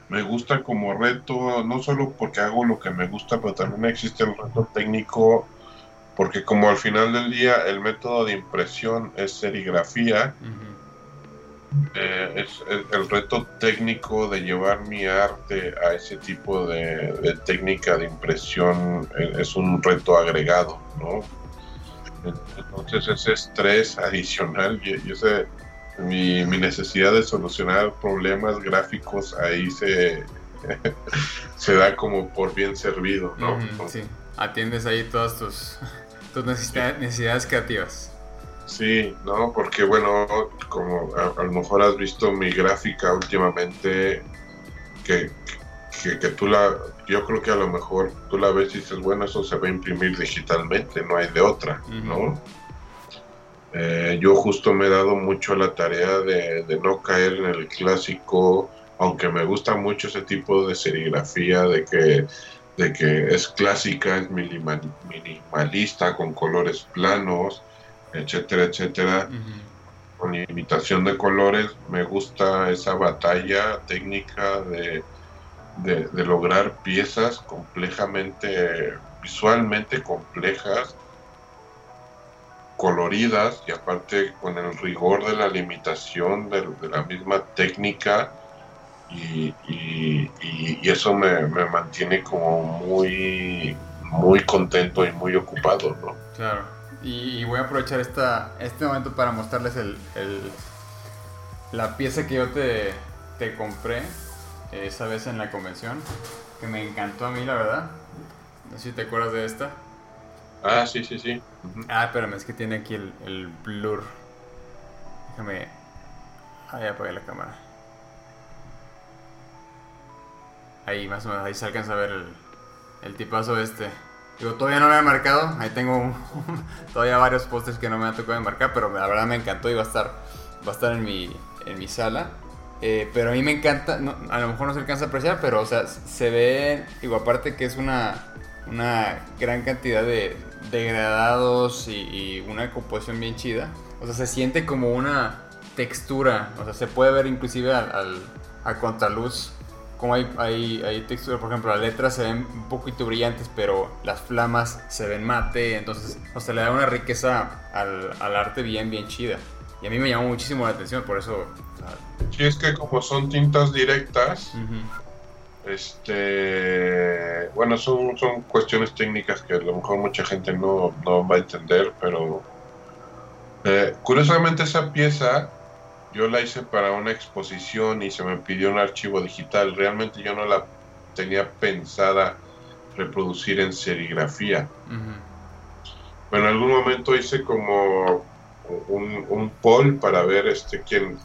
B: me gusta como reto, no solo porque hago lo que me gusta, pero también existe el reto técnico, porque como al final del día el método de impresión es serigrafía, eh, es el, reto técnico de llevar mi arte a ese tipo de, técnica de impresión eh, es un reto agregado, ¿no? Entonces ese estrés adicional y, ese, mi, necesidad de solucionar problemas gráficos ahí se, se da como por bien servido, ¿no?
A: sí, atiendes ahí todas tus, tus necesidades creativas.
B: Sí, no, porque bueno, como a, lo mejor has visto mi gráfica últimamente, que, que, tú la, yo creo que a lo mejor tú la ves y dices, bueno, eso se va a imprimir digitalmente, no hay de otra, ¿no? Eh, yo justo me he dado mucho la tarea de, no caer en el clásico, aunque me gusta mucho ese tipo de serigrafía, de que, de que es clásica, es minimalista, con colores planos, etcétera, etcétera, con limitación de colores. Me gusta esa batalla técnica de, de, lograr piezas complejamente, visualmente complejas, coloridas y aparte con el rigor de la limitación de, la misma técnica. Y, eso me, me, mantiene como muy muy contento y muy ocupado, ¿no?
A: Claro. Y, voy a aprovechar esta, este momento para mostrarles el, la pieza que yo te, te compré esa vez en la convención, que me encantó a mí, la verdad. No sé si te acuerdas de esta.
B: Ah, sí, sí, sí.
A: Ah, espérame, es que tiene aquí el, el blur. Déjame. Ah, ya apagué la cámara. Ahí más o menos, ahí se alcanza a ver el, el tipazo este. Digo, todavía no me he marcado. Ahí tengo todavía varios pósters que no me han tocado marcar, pero la verdad me encantó y va a estar, va a estar en mi, en mi sala. Eh, pero a mí me encanta, a lo mejor no se alcanza a apreciar, pero o sea, se ve, digo, aparte que es una, una gran cantidad de degradados y, y, una composición bien chida. O sea, se siente como una textura, o sea, se puede ver inclusive al a contraluz como hay, hay, hay textura, por ejemplo, las letras se ven un poquito brillantes, pero las flamas se ven mate, entonces, o sea, le da una riqueza al, al arte bien, bien chida. Y a mí me llamó muchísimo la atención, por eso...
B: Sí, es que como son tintas directas, este... Bueno, son, son cuestiones técnicas que a lo mejor mucha gente no, no va a entender, pero... Eh, curiosamente esa pieza yo la hice para una exposición y se me pidió un archivo digital. Realmente yo no la tenía pensada reproducir en serigrafía. Pero en algún momento hice como un, un poll para ver este quién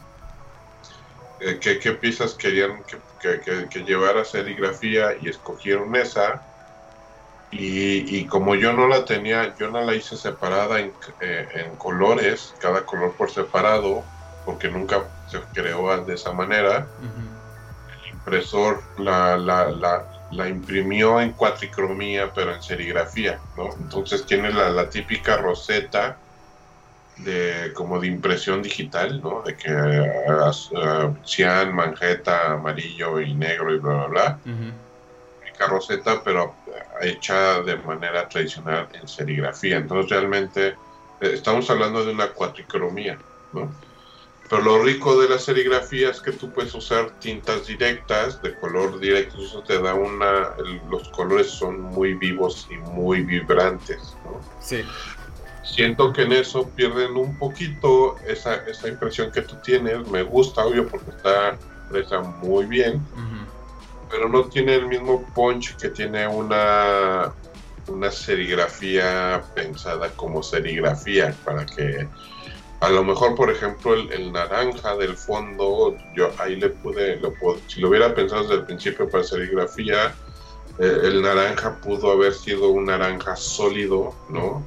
B: eh, qué, qué, piezas querían que, que, que, llevara serigrafía y escogieron esa. Y, y, como yo no la tenía, yo no la hice separada en, eh, en colores, cada color por separado porque nunca se creó de esa manera. El impresor la, la, la, la, imprimió en cuatricromía, pero en serigrafía, ¿no? Entonces tiene la, típica roseta de como de impresión digital, ¿no? De que uh, cian, manjeta, amarillo y negro y bla, bla, bla. roseta, pero hecha de manera tradicional en serigrafía. Entonces realmente eh, estamos hablando de una cuatricromía, ¿no? Pero lo rico de la serigrafía es que tú puedes usar tintas directas de color directo, eso te da una, los colores son muy vivos y muy vibrantes, ¿no?
A: Sí.
B: Siento que en eso pierden un poquito esa, esa impresión que tú tienes, me gusta, obvio, porque está presa muy bien, pero no tiene el mismo punch que tiene una, una serigrafía pensada como serigrafía, para que a lo mejor, por ejemplo, el, naranja del fondo, yo ahí le pude, lo si lo hubiera pensado desde el principio para serigrafía, eh, el naranja pudo haber sido un naranja sólido, ¿no?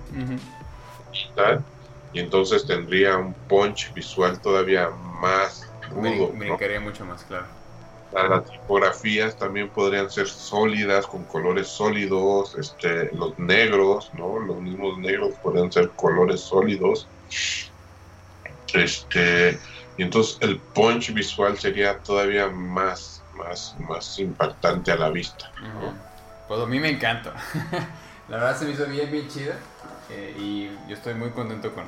B: y, entonces tendría un punch visual todavía más
A: rudo. Me, me mucho más claro.
B: Las tipografías también podrían ser sólidas, con colores sólidos, este, los negros, ¿no? Los mismos negros podrían ser colores sólidos. Este, y entonces el punch visual sería todavía más, más, más impactante a la vista.
A: Pues a mí me encanta. la verdad se me hizo bien, bien chida. Eh, y yo estoy muy contento con,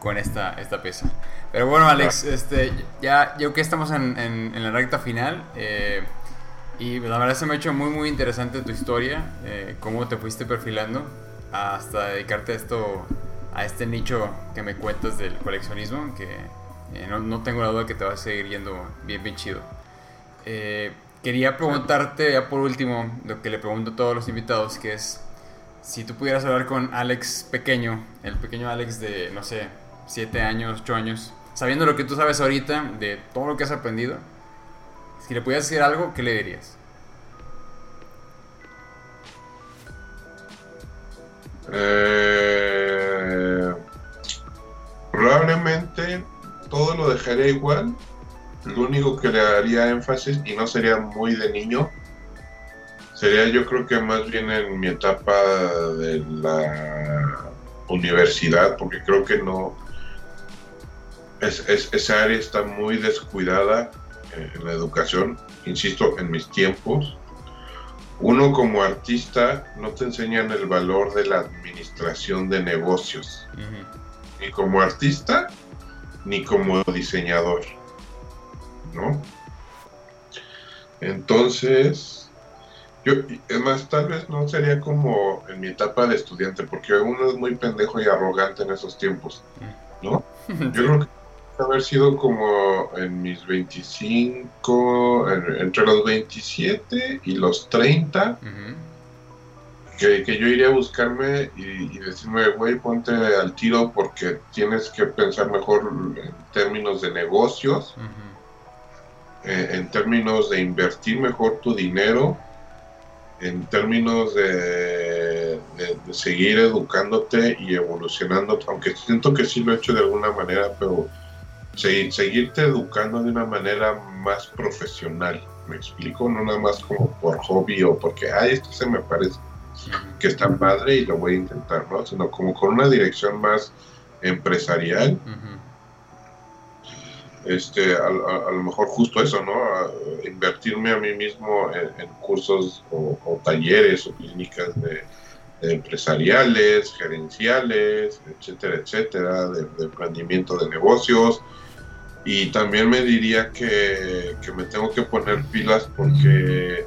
A: con esta, esta pieza. Pero bueno, Alex, este, ya yo que estamos en, en, la recta final. Eh, y la verdad se me ha hecho muy, muy interesante tu historia. Eh, cómo te fuiste perfilando hasta dedicarte a esto a este nicho que me cuentas del coleccionismo, que eh, no, tengo la duda que te va a seguir yendo bien, bien chido. Eh, quería preguntarte ya por último lo que le pregunto a todos los invitados, que es si tú pudieras hablar con Alex pequeño, el pequeño Alex de, no sé, 7 años, 8 años, sabiendo lo que tú sabes ahorita, de todo lo que has aprendido, si le pudieras decir algo, ¿qué le dirías?
B: Eh, probablemente todo lo dejaría igual. Lo único que le daría énfasis, y no sería muy de niño, sería yo creo que más bien en mi etapa de la universidad, porque creo que no, es, esa área está muy descuidada en la educación, insisto, en mis tiempos uno como artista no te enseñan el valor de la administración de negocios, ni como artista, ni como diseñador, ¿no? Entonces, yo, es más, tal vez no sería como en mi etapa de estudiante, porque uno es muy pendejo y arrogante en esos tiempos, ¿no? Yo creo que haber sido como en mis 25, entre los 27 y los 30. que, yo iría a buscarme y, decirme, güey, ponte al tiro porque tienes que pensar mejor en términos de negocios, eh, en términos de invertir mejor tu dinero, en términos de, seguir educándote y evolucionando, aunque siento que sí lo he hecho de alguna manera, pero seguirte educando de una manera más profesional. Me explico, no nada más como por hobby o porque, ay, esto se me parece que está padre y lo voy a intentar, ¿no? Sino como con una dirección más empresarial. Este, a, lo mejor justo eso, ¿no? invertirme a mí mismo en, cursos o, talleres o clínicas de, empresariales, gerenciales, etcétera, etcétera, de, emprendimiento de negocios. Y también me diría que, que me tengo que poner pilas porque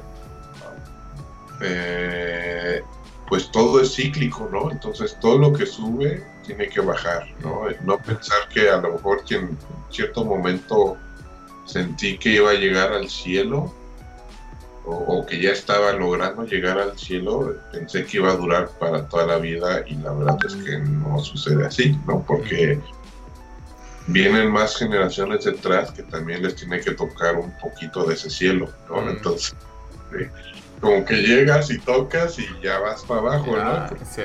B: eh, pues todo es cíclico, ¿no? Entonces todo lo que sube tiene que bajar, ¿no? No pensar que a lo mejor en cierto momento sentí que iba a llegar al cielo o, que ya estaba logrando llegar al cielo, pensé que iba a durar para toda la vida y la verdad es que no sucede así, ¿no? Porque vienen más generaciones detrás que también les tiene que tocar un poquito de ese cielo, ¿no? Entonces, como que llegas y tocas y ya vas para abajo, ¿no? Sí.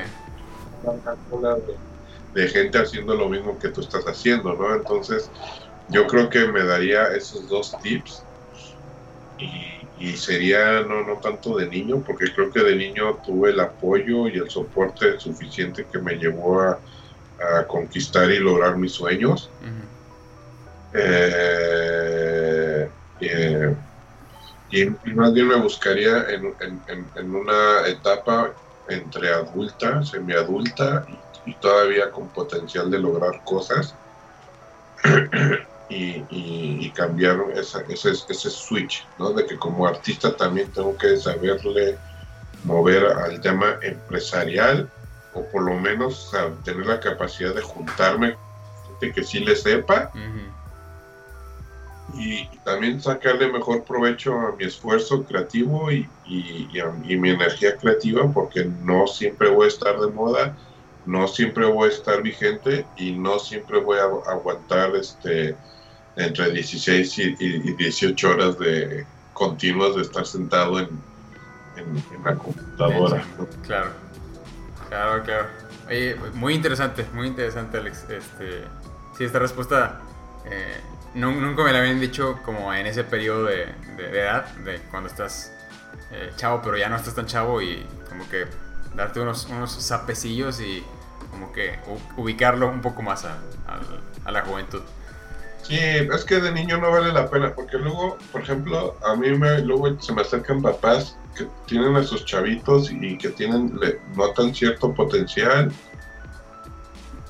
B: De, gente haciendo lo mismo que tú estás haciendo, ¿no? Entonces, yo creo que me daría esos dos tips y, sería no, no tanto de niño, porque creo que de niño tuve el apoyo y el soporte suficiente que me llevó a, conquistar y lograr mis sueños. eh, eh y, más bien me buscaría en, en, una etapa entre adulta, semiadulta y, y todavía con potencial de lograr cosas y, y, cambiar ese, ese switch, ¿no? De que como artista también tengo que saberle mover al tema empresarial o por lo menos tener la capacidad de juntarme gente que sí le sepa y también sacarle mejor provecho a mi esfuerzo creativo y, y, a, mi energía creativa porque no siempre voy a estar de moda, no siempre voy a estar vigente y no siempre voy a aguantar este entre 16 y, 18 horas de continuas de estar sentado en, la computadora.
A: Claro, claro, claro. muy interesante, muy interesante, Alex. Este, sí, esta respuesta eh, nunca me la habían dicho como en ese periodo de, edad, de cuando estás eh, chavo, pero ya no estás tan chavo y como que darte unos, unos zapecillos y como que ubicarlo un poco más a, la juventud.
B: Sí, es que de niño no vale la pena, porque luego, por ejemplo, a mí me, luego se me acercan papás que tienen a sus chavitos y que tienen, le, notan cierto potencial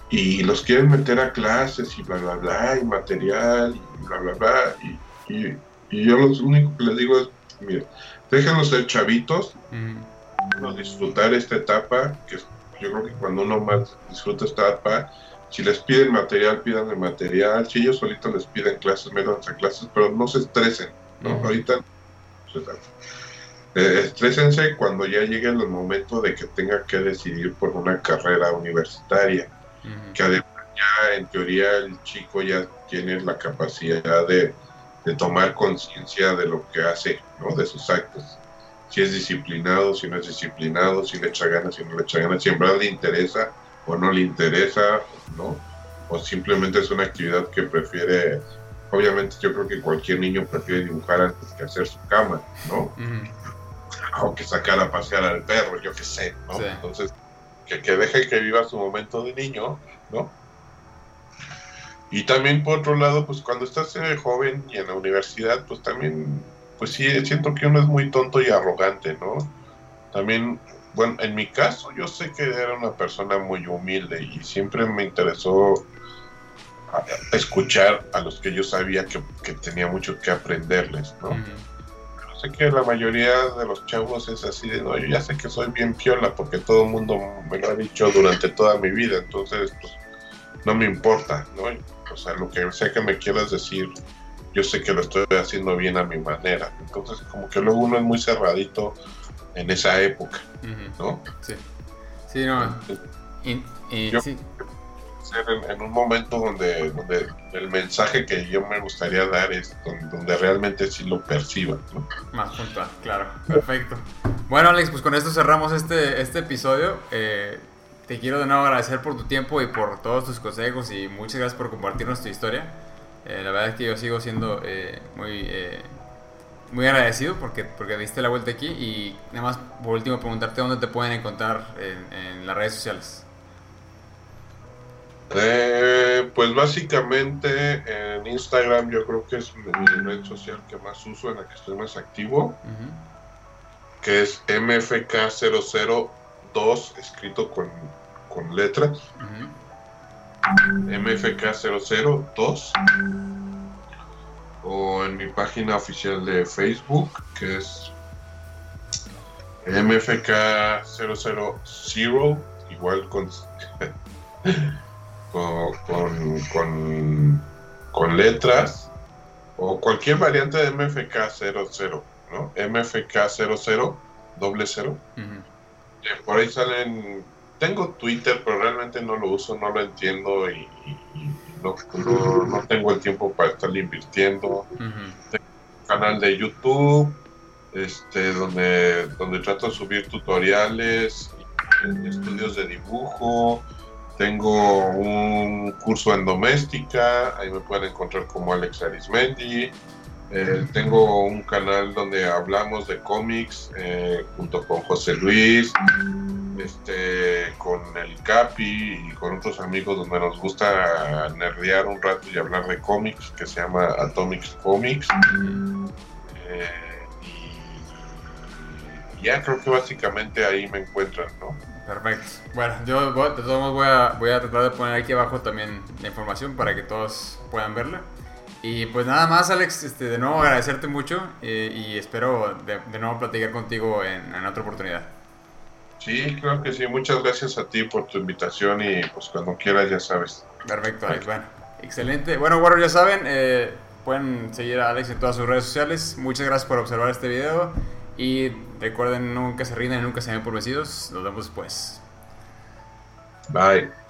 B: y los quieren meter a clases y bla, bla, bla, y material, y bla, bla, bla. Y, yo lo único que les digo es, mire, déjenlos ser chavitos, disfrutar esta etapa, que yo creo que cuando uno más disfruta esta etapa, si les piden material, pidan el material, si ellos solitos les piden clases, métanse a clases, pero no se estresen, ¿no? Ahorita, eh, estrésense cuando ya llegue el momento de que tenga que decidir por una carrera universitaria que además ya en teoría el chico ya tiene la capacidad de, tomar conciencia de lo que hace, ¿no? de sus actos. Si es disciplinado, si no es disciplinado, si le echa ganas, si no le echa ganas, si en verdad le interesa o no le interesa, ¿no? O simplemente es una actividad que prefiere, obviamente yo creo que cualquier niño prefiere dibujar antes que hacer su cama, ¿no? O que sacar a pasear al perro, yo qué sé, ¿no? Entonces, que, que deje que viva su momento de niño, ¿no? Y también por otro lado, pues cuando estás eh, joven y en la universidad, pues también, pues sí, siento que uno es muy tonto y arrogante, ¿no? También, bueno, en mi caso yo sé que era una persona muy humilde y siempre me interesó escuchar a los que yo sabía que, tenía mucho que aprenderles, ¿no? sé que la mayoría de los chavos es así de, no, yo ya sé que soy bien piola porque todo el mundo me lo ha dicho durante toda mi vida, entonces pues no me importa, ¿no? O sea, lo que sea que me quieras decir, yo sé que lo estoy haciendo bien a mi manera. Entonces como que luego uno es muy cerradito en esa época, ¿no?
A: Sí. Sí, no. Y,
B: yo,
A: sí.
B: En, en, un momento donde, donde el mensaje que yo me gustaría dar es donde, realmente sí lo perciban. ¿no?
A: Más puntual, claro. Perfecto. Bueno, Alex, pues con esto cerramos este, este episodio. Eh, te quiero de nuevo agradecer por tu tiempo y por todos tus consejos y muchas gracias por compartirnos tu historia. Eh, la verdad es que yo sigo siendo eh, muy, eh, muy agradecido porque, porque diste la vuelta aquí y nada más por último preguntarte dónde te pueden encontrar en, las redes sociales.
B: pues básicamente en Instagram yo creo que es mi red social que más uso, en la que estoy más activo, que es MFK002, escrito con, con letras. MFK002 o en mi página oficial de Facebook que es MFK000 igual con con, con, con, letras o cualquier variante de MFK00 ¿no? MFK00 doble cero por ahí salen tengo Twitter, pero realmente no lo uso, no lo entiendo y, no, tengo el tiempo para estar invirtiendo. Tengo un canal de YouTube este, donde, donde trato de subir tutoriales, estudios de dibujo. Tengo un curso en doméstica, ahí me pueden encontrar como Alex Arismendi. Eh, tengo un canal donde hablamos de cómics eh, junto con José Luis este, con el Capi y con otros amigos donde nos gusta nerdear un rato y hablar de cómics, que se llama Atomics Comics. Eh, y ya creo que básicamente ahí me encuentran, ¿no?
A: Perfecto. Bueno, yo de todos modos voy a, voy a tratar de poner aquí abajo también la información para que todos puedan verla. Y pues nada más, Alex, este, de nuevo agradecerte mucho eh, y espero de, de, nuevo platicar contigo en, en otra oportunidad.
B: Sí, creo que sí. Muchas gracias a ti por tu invitación y pues cuando quieras ya sabes.
A: Perfecto, Alex. Bueno, excelente. Bueno, bueno, ya saben, eh, pueden seguir a Alex en todas sus redes sociales. Muchas gracias por observar este video y recuerden nunca se rindan y nunca se ven por vencidos. Nos vemos después.
B: Bye.